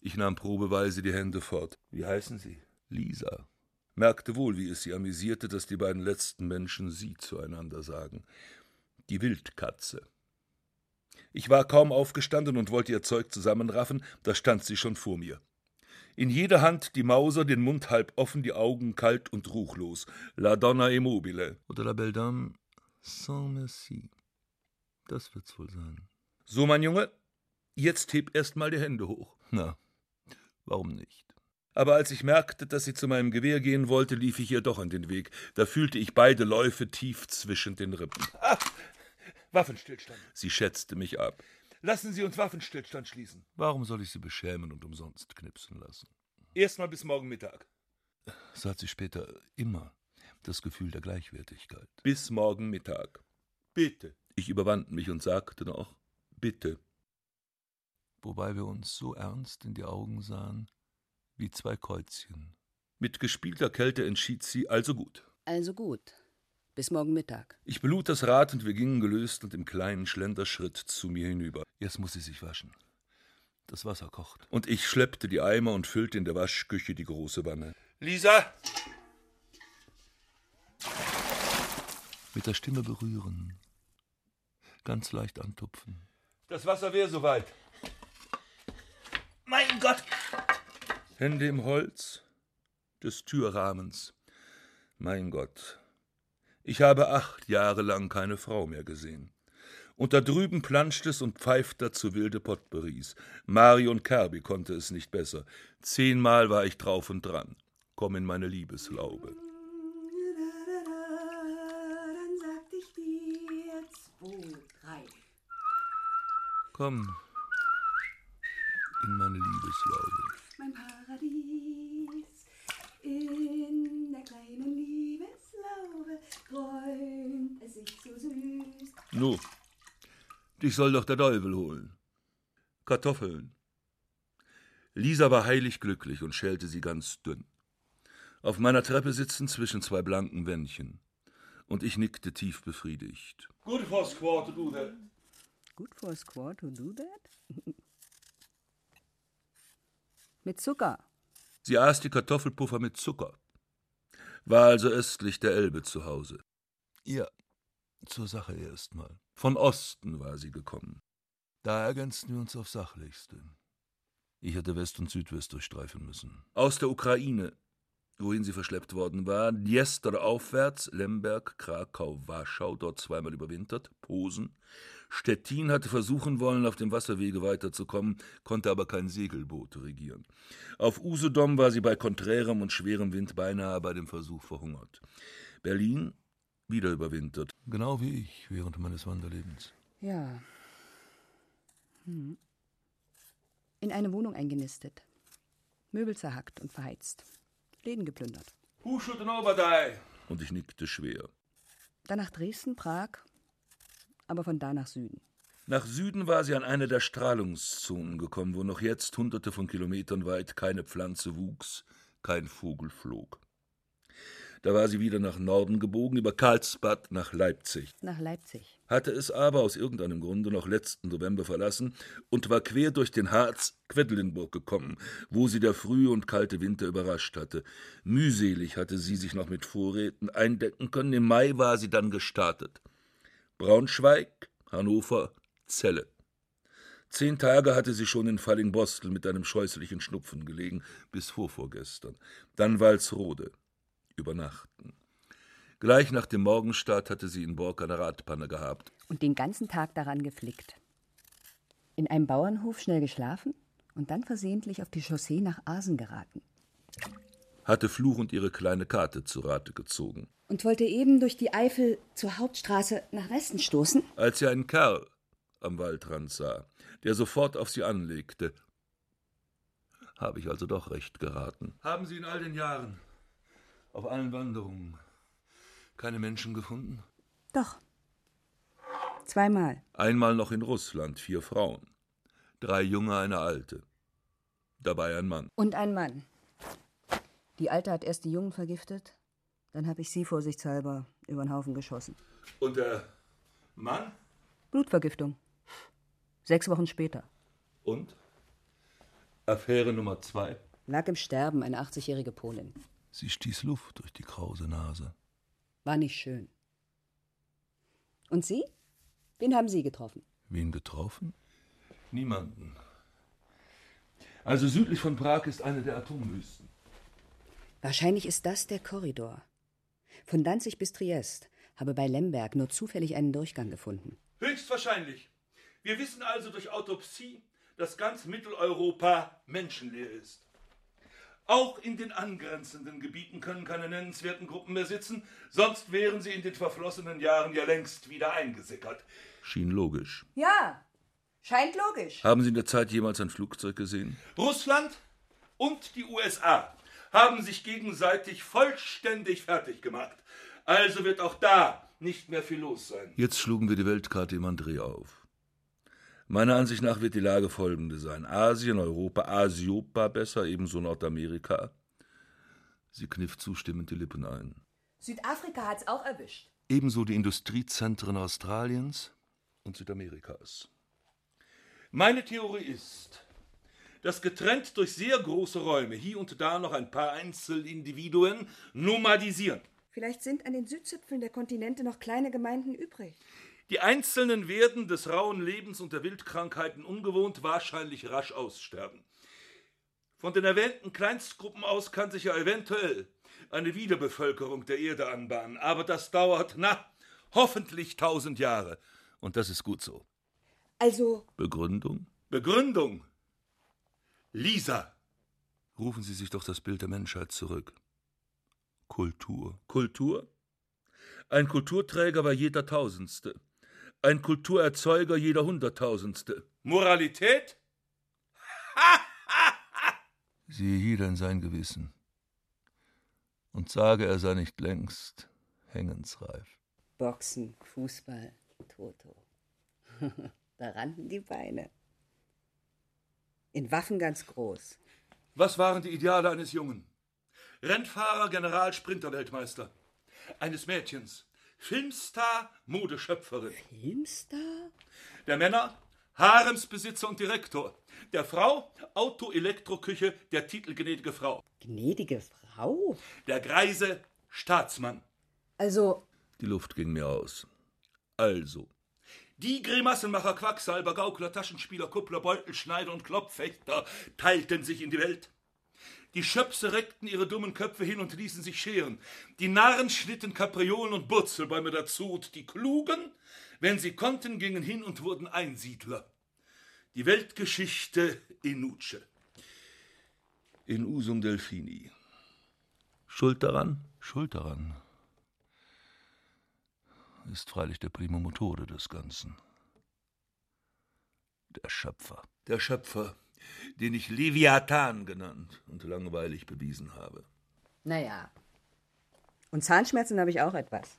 Speaker 2: Ich nahm probeweise die Hände fort. Wie heißen Sie? Lisa. Merkte wohl, wie es sie amüsierte, dass die beiden letzten Menschen sie zueinander sagen. Die Wildkatze. Ich war kaum aufgestanden und wollte ihr Zeug zusammenraffen, da stand sie schon vor mir. In jeder Hand die Mauser, den Mund halb offen, die Augen kalt und ruchlos. La Donna Immobile. Oder La Belle Dame sans merci. Das wird's wohl sein. So, mein Junge, jetzt heb erst mal die Hände hoch. Na, warum nicht? Aber als ich merkte, dass sie zu meinem Gewehr gehen wollte, lief ich ihr doch an den Weg. Da fühlte ich beide Läufe tief zwischen den Rippen.
Speaker 4: Ah, Waffenstillstand.
Speaker 2: Sie schätzte mich ab.
Speaker 4: Lassen Sie uns Waffenstillstand schließen.
Speaker 2: Warum soll ich sie beschämen und umsonst knipsen lassen?
Speaker 4: Erstmal bis morgen Mittag.
Speaker 2: So hat sie später immer das Gefühl der Gleichwertigkeit. Bis morgen Mittag.
Speaker 4: Bitte.
Speaker 2: Ich überwand mich und sagte noch, bitte. Wobei wir uns so ernst in die Augen sahen, wie zwei Käuzchen. Mit gespielter Kälte entschied sie, also gut.
Speaker 11: Also gut. Bis morgen Mittag.
Speaker 2: Ich belud das Rad und wir gingen gelöst und im kleinen Schlenderschritt zu mir hinüber. Jetzt muss sie sich waschen. Das Wasser kocht. Und ich schleppte die Eimer und füllte in der Waschküche die große Wanne.
Speaker 4: Lisa!
Speaker 2: Mit der Stimme berühren. Ganz leicht antupfen.
Speaker 4: Das Wasser wäre soweit. Mein Gott!
Speaker 2: Hände im Holz des Türrahmens. Mein Gott, ich habe acht Jahre lang keine Frau mehr gesehen. Und da drüben planscht es und pfeift dazu wilde Potpourris. Marion Kirby konnte es nicht besser. Zehnmal war ich drauf und dran. Komm in meine Liebeslaube.
Speaker 12: Dann sagt ich dir zwei, drei.
Speaker 2: Komm in meine Liebeslaube.
Speaker 12: Mein Paradies in der kleinen Liebeslaube träumt es sich so süß.
Speaker 2: Nu, dich soll doch der Teufel holen. Kartoffeln. Lisa war heilig glücklich und schälte sie ganz dünn. Auf meiner Treppe sitzen zwischen zwei blanken Wändchen. Und ich nickte tief befriedigt.
Speaker 4: Good for squaw to do that.
Speaker 11: Good for a squaw to do that? Mit Zucker.
Speaker 2: Sie aß die Kartoffelpuffer mit Zucker. War also östlich der Elbe zu Hause. Ja, zur Sache erst mal. Von Osten war sie gekommen. Da ergänzten wir uns aufs Sachlichste. Ich hätte West und Südwest durchstreifen müssen. Aus der Ukraine, wohin sie verschleppt worden war, Dniester aufwärts, Lemberg, Krakau, Warschau, dort zweimal überwintert, Posen. Stettin hatte versuchen wollen, auf dem Wasserwege weiterzukommen, konnte aber kein Segelboot regieren. Auf Usedom war sie bei konträrem und schwerem Wind beinahe bei dem Versuch verhungert. Berlin wieder überwintert, genau wie ich während meines Wanderlebens.
Speaker 11: Ja. Hm. In eine Wohnung eingenistet. Möbel zerhackt und verheizt. Läden geplündert.
Speaker 4: Who should know but I?
Speaker 2: Und ich nickte schwer.
Speaker 11: Dann nach Dresden, Prag, aber von da nach Süden.
Speaker 2: Nach Süden war sie an eine der Strahlungszonen gekommen, wo noch jetzt hunderte von Kilometern weit keine Pflanze wuchs, kein Vogel flog. Da war sie wieder nach Norden gebogen, über Karlsbad nach Leipzig,
Speaker 11: Nach Leipzig.
Speaker 2: hatte es aber aus irgendeinem Grunde noch letzten November verlassen und war quer durch den Harz Quedlinburg gekommen, wo sie der frühe und kalte Winter überrascht hatte. Mühselig hatte sie sich noch mit Vorräten eindecken können, im Mai war sie dann gestartet. Braunschweig, Hannover, Celle. Zehn Tage hatte sie schon in Fallingbostel mit einem scheußlichen Schnupfen gelegen, bis vorvorgestern. Dann Walsrode. Übernachten. Gleich nach dem Morgenstart hatte sie in Bork eine Radpanne gehabt.
Speaker 11: Und den ganzen Tag daran geflickt. In einem Bauernhof schnell geschlafen und dann versehentlich auf die Chaussee nach Asen geraten.
Speaker 2: Hatte Fluch und ihre kleine Karte zu Rate gezogen.
Speaker 11: Und wollte eben durch die Eifel zur Hauptstraße nach Westen stoßen.
Speaker 2: Als sie einen Kerl am Waldrand sah, der sofort auf sie anlegte, habe ich also doch recht geraten. Haben Sie in all den Jahren, auf allen Wanderungen, keine Menschen gefunden?
Speaker 11: Doch. Zweimal.
Speaker 2: Einmal noch in Russland, vier Frauen. Drei Junge, eine Alte. Dabei ein Mann.
Speaker 11: Und ein Mann. Die Alte hat erst die Jungen vergiftet, dann habe ich sie vorsichtshalber über den Haufen geschossen.
Speaker 2: Und der Mann?
Speaker 11: Blutvergiftung. Sechs Wochen später.
Speaker 2: Und? Affäre Nummer zwei.
Speaker 11: Lag im Sterben, eine 80-jährige Polin.
Speaker 2: Sie stieß Luft durch die krause Nase.
Speaker 11: War nicht schön. Und Sie? Wen haben Sie getroffen?
Speaker 2: Wen getroffen? Niemanden. Also südlich von Prag ist eine der Atomwüsten.
Speaker 11: Wahrscheinlich ist das der Korridor. Von Danzig bis Triest habe bei Lemberg nur zufällig einen Durchgang gefunden.
Speaker 4: Höchstwahrscheinlich. Wir wissen also durch Autopsie, dass ganz Mitteleuropa menschenleer ist. Auch in den angrenzenden Gebieten können keine nennenswerten Gruppen mehr sitzen, sonst wären sie in den verflossenen Jahren ja längst wieder eingesickert.
Speaker 2: Schien logisch.
Speaker 11: Ja, scheint logisch.
Speaker 2: Haben Sie in der Zeit jemals ein Flugzeug gesehen?
Speaker 4: Russland und die USA haben sich gegenseitig vollständig fertig gemacht. Also wird auch da nicht mehr viel los sein.
Speaker 2: Jetzt schlugen wir die Weltkarte im André auf. Meiner Ansicht nach wird die Lage folgende sein. Asien, Europa, Asiopa besser, ebenso Nordamerika. Sie kniff zustimmend die Lippen ein.
Speaker 12: Südafrika hat's auch erwischt.
Speaker 2: Ebenso die Industriezentren Australiens und Südamerikas.
Speaker 4: Meine Theorie ist, dass getrennt durch sehr große Räume hier und da noch ein paar Einzelindividuen nomadisieren.
Speaker 12: Vielleicht sind an den Südzipfeln der Kontinente noch kleine Gemeinden übrig.
Speaker 4: Die Einzelnen werden des rauen Lebens und der Wildkrankheiten ungewohnt wahrscheinlich rasch aussterben. Von den erwähnten Kleinstgruppen aus kann sich ja eventuell eine Wiederbevölkerung der Erde anbahnen, aber das dauert, na, hoffentlich tausend Jahre.
Speaker 2: Und das ist gut so.
Speaker 12: Also,
Speaker 2: Begründung? Begründung! Lisa! Rufen Sie sich doch das Bild der Menschheit zurück. Kultur. Kultur? Ein Kulturträger war jeder Tausendste. Ein Kulturerzeuger jeder Hunderttausendste. Moralität? Siehe jeder in sein Gewissen und sage, er sei nicht längst hängensreif.
Speaker 11: Boxen, Fußball, Toto. da rannten die Beine. In Waffen ganz groß.
Speaker 2: Was waren die Ideale eines Jungen? Rennfahrer, General, Sprinterweltmeister. Eines Mädchens. Filmstar, Modeschöpferin.
Speaker 11: Filmstar?
Speaker 2: Der Männer, Haremsbesitzer und Direktor. Der Frau, Auto-Elektroküche, der titelgnädige Frau.
Speaker 11: Gnädige Frau?
Speaker 2: Der greise Staatsmann.
Speaker 11: Also,
Speaker 2: Die Luft ging mir aus. Also. Die Grimassenmacher, Quacksalber, Gaukler, Taschenspieler, Kuppler, Beutelschneider und Klopffechter teilten sich in die Welt. Die Schöpse reckten ihre dummen Köpfe hin und ließen sich scheren. Die Narren schnitten Kapriolen und Burzelbäume dazu, und die Klugen, wenn sie konnten, gingen hin und wurden Einsiedler. Die Weltgeschichte in Nuce. In Usum Delphini. Schuld daran? Schuld daran ist freilich der Primo Motore des Ganzen. Der Schöpfer. Der Schöpfer, den ich Leviathan genannt und langweilig bewiesen habe.
Speaker 11: naja. Und Zahnschmerzen habe ich auch etwas.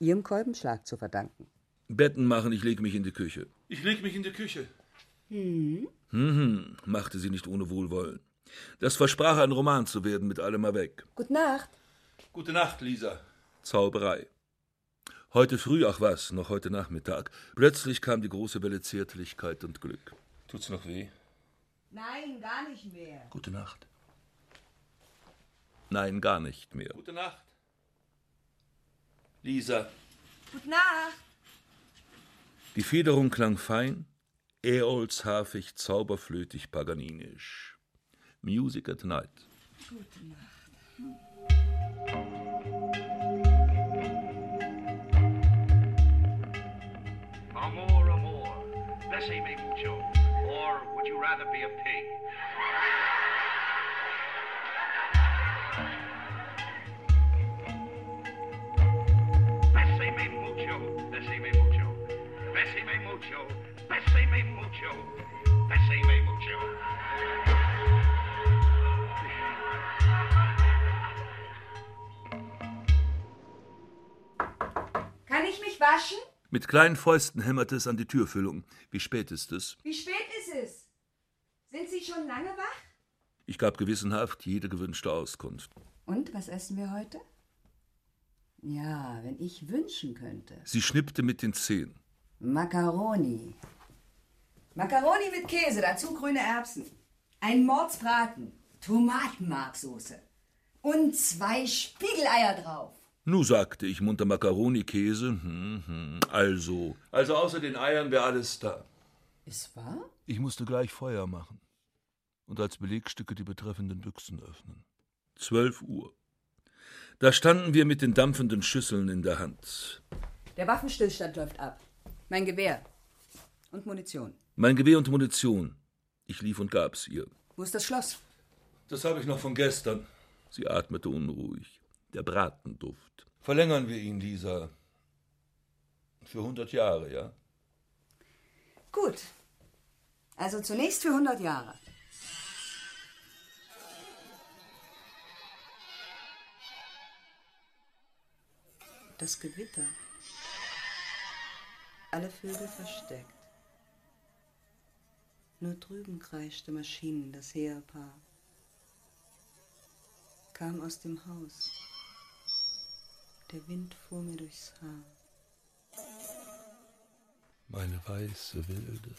Speaker 11: Ihrem Kolbenschlag zu verdanken.
Speaker 2: Betten machen, ich leg mich in die Küche. Ich leg mich in die Küche. Hm. Hm, machte sie nicht ohne Wohlwollen. Das versprach ein Roman zu werden, mit allem mal weg.
Speaker 11: Gute Nacht.
Speaker 2: Gute Nacht, Lisa. Zauberei. Heute früh, ach was, noch heute Nachmittag. Plötzlich kam die große Welle Zärtlichkeit und Glück. Tut's noch weh?
Speaker 12: Nein, gar nicht mehr.
Speaker 2: Gute Nacht. Nein, gar nicht mehr. Gute Nacht. Lisa.
Speaker 12: Gute Nacht.
Speaker 2: Die Federung klang fein, äolshafig, zauberflötig, paganinisch. Music at night.
Speaker 9: Amor, amor. Besame mucho. Or would you rather be a pig? Besame mucho. Besame mucho. Besame mucho. Besame mucho. Besame mucho.
Speaker 12: Kann ich mich waschen?
Speaker 2: Mit kleinen Fäusten hämmerte es an die Türfüllung. Wie spät ist es?
Speaker 12: Wie spät Sie schon lange wach?
Speaker 2: Ich gab gewissenhaft jede gewünschte Auskunft.
Speaker 11: Und was essen wir heute? Ja, wenn ich wünschen könnte.
Speaker 2: Sie schnippte mit den Zehen.
Speaker 11: Macaroni.
Speaker 12: Macaroni mit Käse, dazu grüne Erbsen. Ein Mordsbraten, Tomatenmarksoße und zwei Spiegeleier drauf.
Speaker 2: Nu, sagte ich, munter Macaroni, Käse. Hm, hm. Also. Also außer den Eiern wäre alles da.
Speaker 11: Ist wahr?
Speaker 2: Ich musste gleich Feuer machen und als Belegstücke die betreffenden Büchsen öffnen. Zwölf Uhr. Da standen wir mit den dampfenden Schüsseln in der Hand.
Speaker 11: Der Waffenstillstand läuft ab. Mein Gewehr. Und Munition.
Speaker 2: Mein Gewehr und Munition. Ich lief und gab's ihr.
Speaker 11: Wo ist das Schloss?
Speaker 2: Das habe ich noch von gestern. Sie atmete unruhig. Der Bratenduft. Verlängern wir ihn, Lisa. Für hundert Jahre, ja?
Speaker 11: Gut. Also zunächst für 100 Jahre. Das Gewitter. Alle Vögel versteckt. Nur drüben kreischte Maschinen das Heerpaar. Kam aus dem Haus. Der Wind fuhr mir durchs Haar.
Speaker 2: Meine weiße Wilde.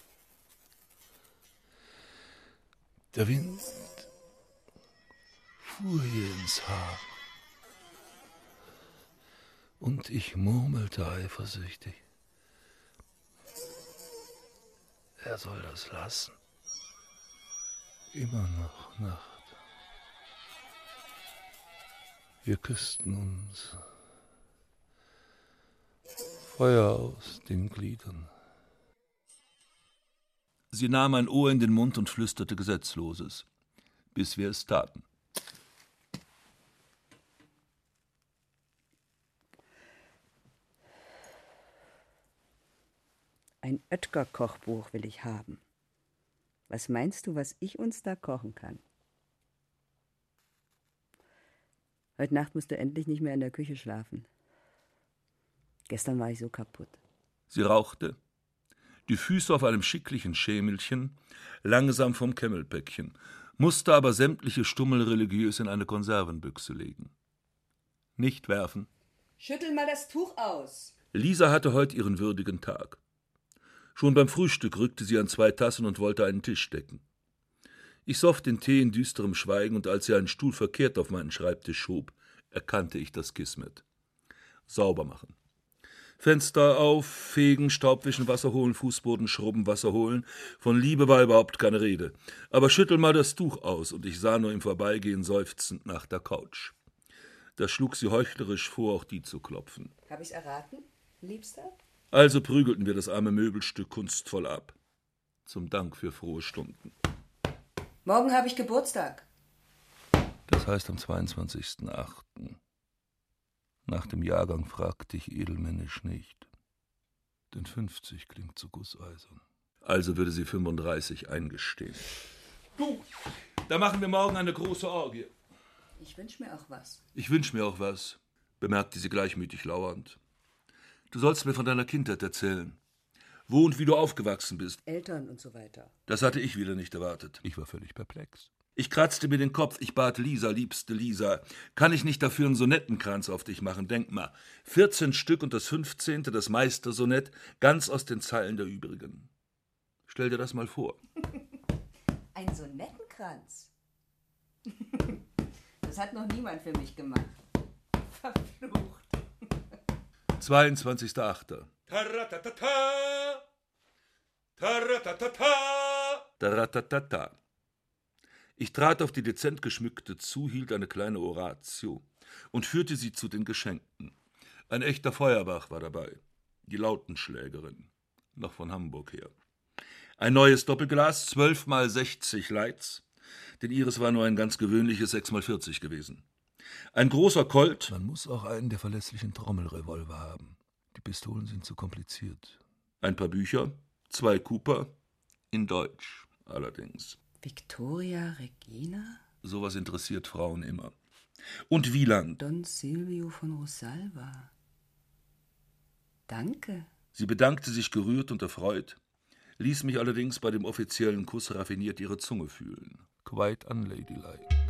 Speaker 2: Der Wind fuhr ihr ins Haar. Und ich murmelte eifersüchtig. Er soll das lassen. Immer noch Nacht. Wir küssten uns Feuer aus den Gliedern. Sie nahm ein Ohr in den Mund und flüsterte Gesetzloses, bis wir es taten.
Speaker 11: Ein Oetker-Kochbuch will ich haben. Was meinst du, was ich uns da kochen kann? Heute Nacht musst du endlich nicht mehr in der Küche schlafen. Gestern war ich so kaputt.
Speaker 2: Sie rauchte, die Füße auf einem schicklichen Schemelchen, langsam vom Kemmelpäckchen, musste aber sämtliche Stummel religiös in eine Konservenbüchse legen. Nicht werfen.
Speaker 11: Schüttel mal das Tuch aus.
Speaker 2: Lisa hatte heute ihren würdigen Tag. Schon beim Frühstück rückte sie an zwei Tassen und wollte einen Tisch decken. Ich soff den Tee in düsterem Schweigen, und als sie einen Stuhl verkehrt auf meinen Schreibtisch schob, erkannte ich das Kismet. Sauber machen. Fenster auf, fegen, Staubwischen, Wasser holen, Fußboden schrubben, Wasser holen. Von Liebe war überhaupt keine Rede. Aber schüttel mal das Tuch aus, und ich sah nur im Vorbeigehen seufzend nach der Couch. Da schlug sie heuchlerisch vor, auch die zu klopfen.
Speaker 11: Hab ich's erraten, Liebster?
Speaker 2: Also prügelten wir das arme Möbelstück kunstvoll ab. Zum Dank für frohe Stunden.
Speaker 11: Morgen habe ich Geburtstag.
Speaker 2: Das heißt am 22.08. Nach dem Jahrgang fragte ich edelmännisch nicht. Denn 50 klingt so gusseisern. Also würde sie 35 eingestehen. Du, da machen wir morgen eine große Orgie.
Speaker 11: Ich wünsch mir auch was.
Speaker 2: Ich wünsch mir auch was, bemerkte sie gleichmütig lauernd. Du sollst mir von deiner Kindheit erzählen. Wo und wie du aufgewachsen bist.
Speaker 11: Eltern und so weiter.
Speaker 2: Das hatte ich wieder nicht erwartet. Ich war völlig perplex. Ich kratzte mir den Kopf, ich bat Lisa, liebste Lisa, kann ich nicht dafür einen Sonettenkranz auf dich machen? Denk mal, 14 Stück und das 15., das Meistersonett, ganz aus den Zeilen der übrigen. Stell dir das mal vor.
Speaker 11: Ein Sonettenkranz? Das hat noch niemand für mich gemacht. Verflucht.
Speaker 2: 22.8.
Speaker 4: Taratatata. Taratatata.
Speaker 2: Taratatata. Ich trat auf die dezent geschmückte zu, hielt eine kleine Oratio und führte sie zu den Geschenken. Ein echter Feuerbach war dabei, die Lautenschlägerin, noch von Hamburg her. Ein neues Doppelglas, zwölf mal sechzig Leits, denn ihres war nur ein ganz gewöhnliches sechs mal vierzig gewesen. Ein großer Colt. Man muss auch einen der verlässlichen Trommelrevolver haben. Die Pistolen sind zu kompliziert. Ein paar Bücher, zwei Cooper, in Deutsch allerdings.
Speaker 11: Victoria Regina?
Speaker 2: Sowas interessiert Frauen immer. Und Wieland.
Speaker 11: Don Silvio von Rosalva. Danke.
Speaker 2: Sie bedankte sich gerührt und erfreut, ließ mich allerdings bei dem offiziellen Kuss raffiniert ihre Zunge fühlen. Quite unladylike.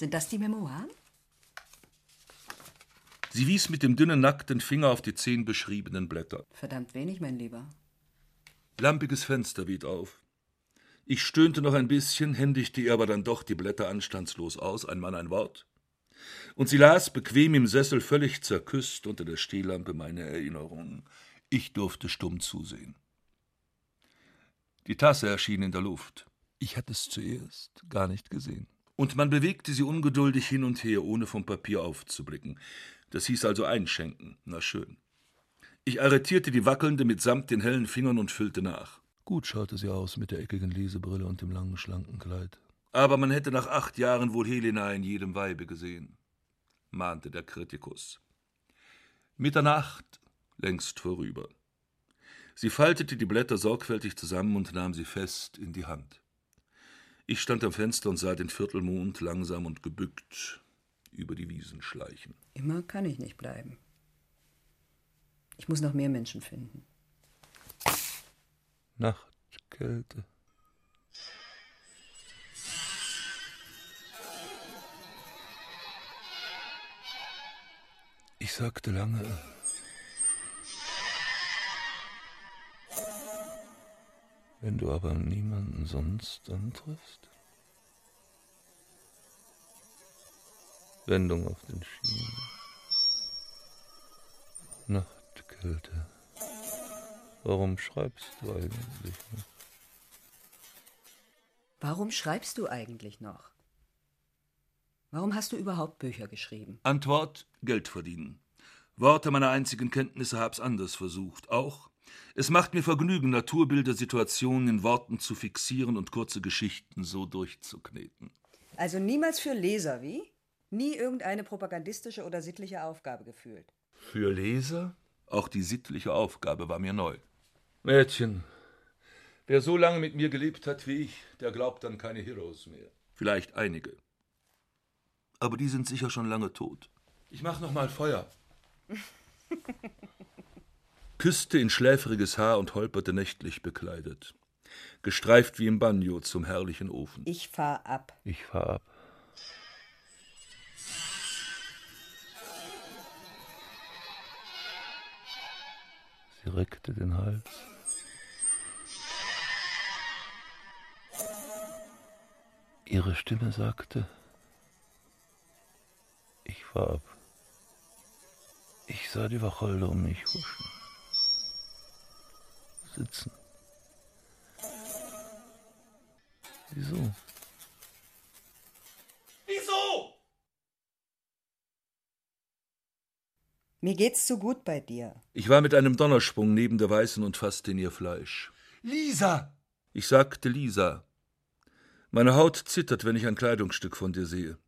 Speaker 11: Sind das die Memoiren?
Speaker 2: Sie wies mit dem dünnen, nackten Finger auf die zehn beschriebenen Blätter.
Speaker 11: Verdammt wenig, mein Lieber.
Speaker 2: Lampiges Fenster weht auf. Ich stöhnte noch ein bisschen, händigte ihr aber dann doch die Blätter anstandslos aus, ein Mann ein Wort. Und sie las bequem im Sessel völlig zerküsst unter der Stehlampe meine Erinnerungen. Ich durfte stumm zusehen. Die Tasse erschien in der Luft. Ich hatte es zuerst gar nicht gesehen. Und man bewegte sie ungeduldig hin und her, ohne vom Papier aufzublicken. Das hieß also einschenken. Na schön. Ich arretierte die wackelnde mitsamt den hellen Fingern und füllte nach. Gut schaute sie aus mit der eckigen Lesebrille und dem langen, schlanken Kleid. Aber man hätte nach acht Jahren wohl Helena in jedem Weibe gesehen, mahnte der Kritikus. Mitternacht längst vorüber. Sie faltete die Blätter sorgfältig zusammen und nahm sie fest in die Hand. Ich stand am Fenster und sah den Viertelmond langsam und gebückt über die Wiesen schleichen.
Speaker 11: Immer kann ich nicht bleiben. Ich muss noch mehr Menschen finden.
Speaker 2: Nachtkälte. Ich sagte lange. Wenn du aber niemanden sonst antriffst. Wendung auf den Schienen. Nachtkälte. Warum schreibst du eigentlich noch?
Speaker 11: Warum schreibst du eigentlich noch? Warum hast du überhaupt Bücher geschrieben?
Speaker 2: Antwort: Geld verdienen. Worte meiner einzigen Kenntnisse hab's anders versucht. Auch es macht mir Vergnügen, Naturbilder, Situationen in Worten zu fixieren und kurze Geschichten so durchzukneten.
Speaker 11: Also niemals für Leser, wie? Nie irgendeine propagandistische oder sittliche Aufgabe gefühlt.
Speaker 2: Für Leser? Auch die sittliche Aufgabe war mir neu. Mädchen, wer so lange mit mir gelebt hat wie ich, der glaubt an keine Heroes mehr. Vielleicht einige. Aber die sind sicher schon lange tot. Ich mach noch mal Feuer. Küsste in schläfriges Haar und holperte nächtlich bekleidet. Gestreift wie im Banjo zum herrlichen Ofen.
Speaker 11: Ich fahr ab.
Speaker 2: Ich fahr ab. Sie reckte den Hals. Ihre Stimme sagte, ich fahr ab. Ich sah die Wacholder um mich huschen. Sitzen. Wieso?
Speaker 4: Wieso?
Speaker 11: Mir geht's zu gut bei dir.
Speaker 2: Ich war mit einem Donnersprung neben der Weißen und fasste in ihr Fleisch.
Speaker 4: Lisa!
Speaker 2: Ich sagte Lisa. Meine Haut zittert, wenn ich ein Kleidungsstück von dir sehe.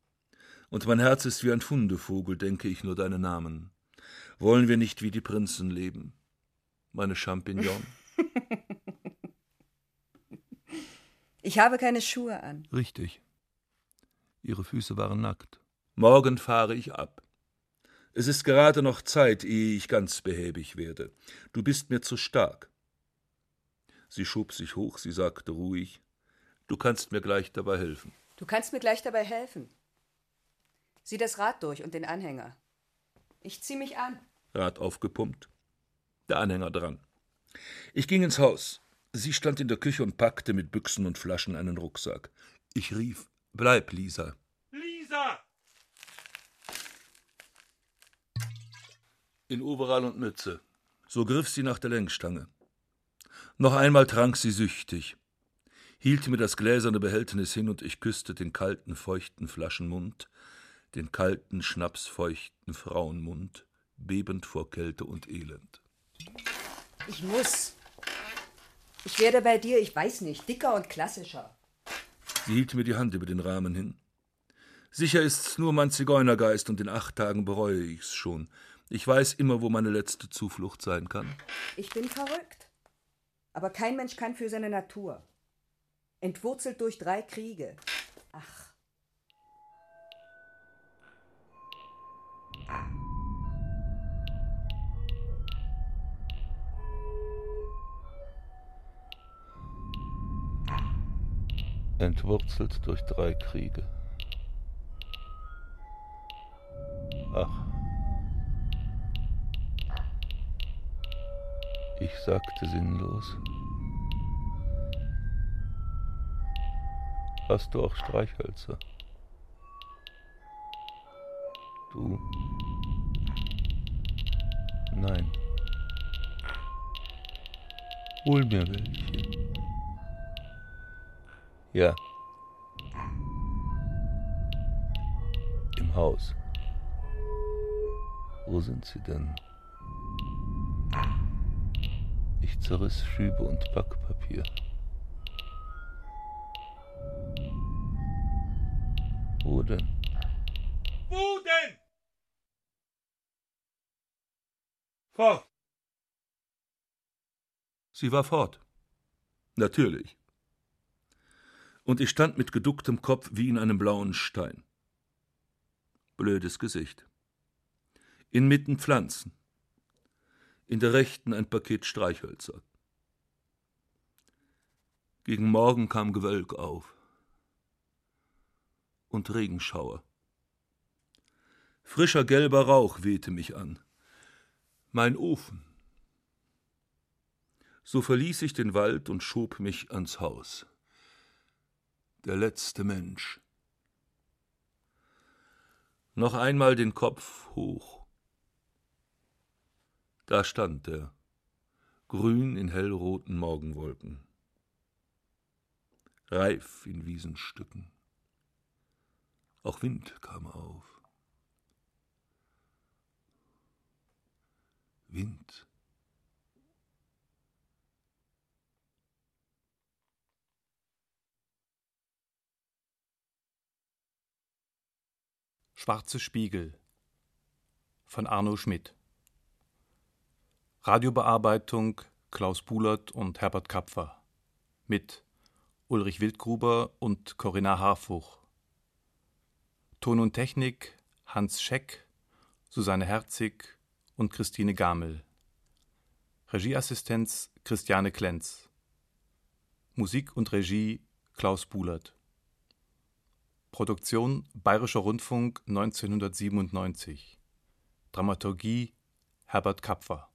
Speaker 2: Und mein Herz ist wie ein Fundevogel, denke ich nur deinen Namen. Wollen wir nicht wie die Prinzen leben? Meine Champignon.
Speaker 11: Ich habe keine Schuhe an.
Speaker 2: Richtig. Ihre Füße waren nackt. Morgen fahre ich ab. Es ist gerade noch Zeit, ehe ich ganz behäbig werde. Du bist mir zu stark. Sie schob sich hoch, sie sagte ruhig, du kannst mir gleich dabei helfen.
Speaker 11: Du kannst mir gleich dabei helfen. Sieh das Rad durch und den Anhänger. Ich zieh mich an.
Speaker 2: Rad aufgepumpt, der Anhänger dran. Ich ging ins Haus. Sie stand in der Küche und packte mit Büchsen und Flaschen einen Rucksack. Ich rief, bleib, Lisa.
Speaker 4: Lisa!
Speaker 2: In Overall und Mütze. So griff sie nach der Lenkstange. Noch einmal trank sie süchtig, hielt mir das gläserne Behältnis hin und ich küsste den kalten, feuchten Flaschenmund, den kalten, schnapsfeuchten Frauenmund, bebend vor Kälte und Elend.
Speaker 11: Ich muss. Ich werde bei dir, ich weiß nicht, dicker und klassischer.
Speaker 2: Sie hielt mir die Hand über den Rahmen hin. Sicher ist's nur mein Zigeunergeist und in acht Tagen bereue ich's schon. Ich weiß immer, wo meine letzte Zuflucht sein kann.
Speaker 11: Ich bin verrückt. Aber kein Mensch kann für seine Natur. Entwurzelt durch drei Kriege. Ach.
Speaker 2: Entwurzelt durch drei Kriege. Ach. Ich sagte sinnlos. Hast du auch Streichhölzer? Du? Nein. Hol mir welche. Ja. Im Haus. Wo sind sie denn? Ich zerriss Schübe und Backpapier. Wo denn?
Speaker 4: Wo denn? Fort!
Speaker 2: Sie war fort. Natürlich. Und ich stand mit geducktem Kopf wie in einem blauen Stein. Blödes Gesicht. Inmitten Pflanzen. In der rechten ein Paket Streichhölzer. Gegen Morgen kam Gewölk auf. Und Regenschauer. Frischer gelber Rauch wehte mich an. Mein Ofen. So verließ ich den Wald und schob mich ans Haus. Der letzte Mensch. Noch einmal den Kopf hoch. Da stand er, grün in hellroten Morgenwolken, reif in Wiesenstücken. Auch Wind kam auf. Wind.
Speaker 3: Schwarze Spiegel von Arno Schmidt. Radiobearbeitung Klaus Bulert und Herbert Kapfer. Mit Ulrich Wildgruber und Corinna Harfuch. Ton und Technik Hans Scheck, Susanne Herzig und Christine Gamel. Regieassistenz Christiane Klenz. Musik und Regie Klaus Bulert. Produktion Bayerischer Rundfunk 1997. Dramaturgie Herbert Kapfer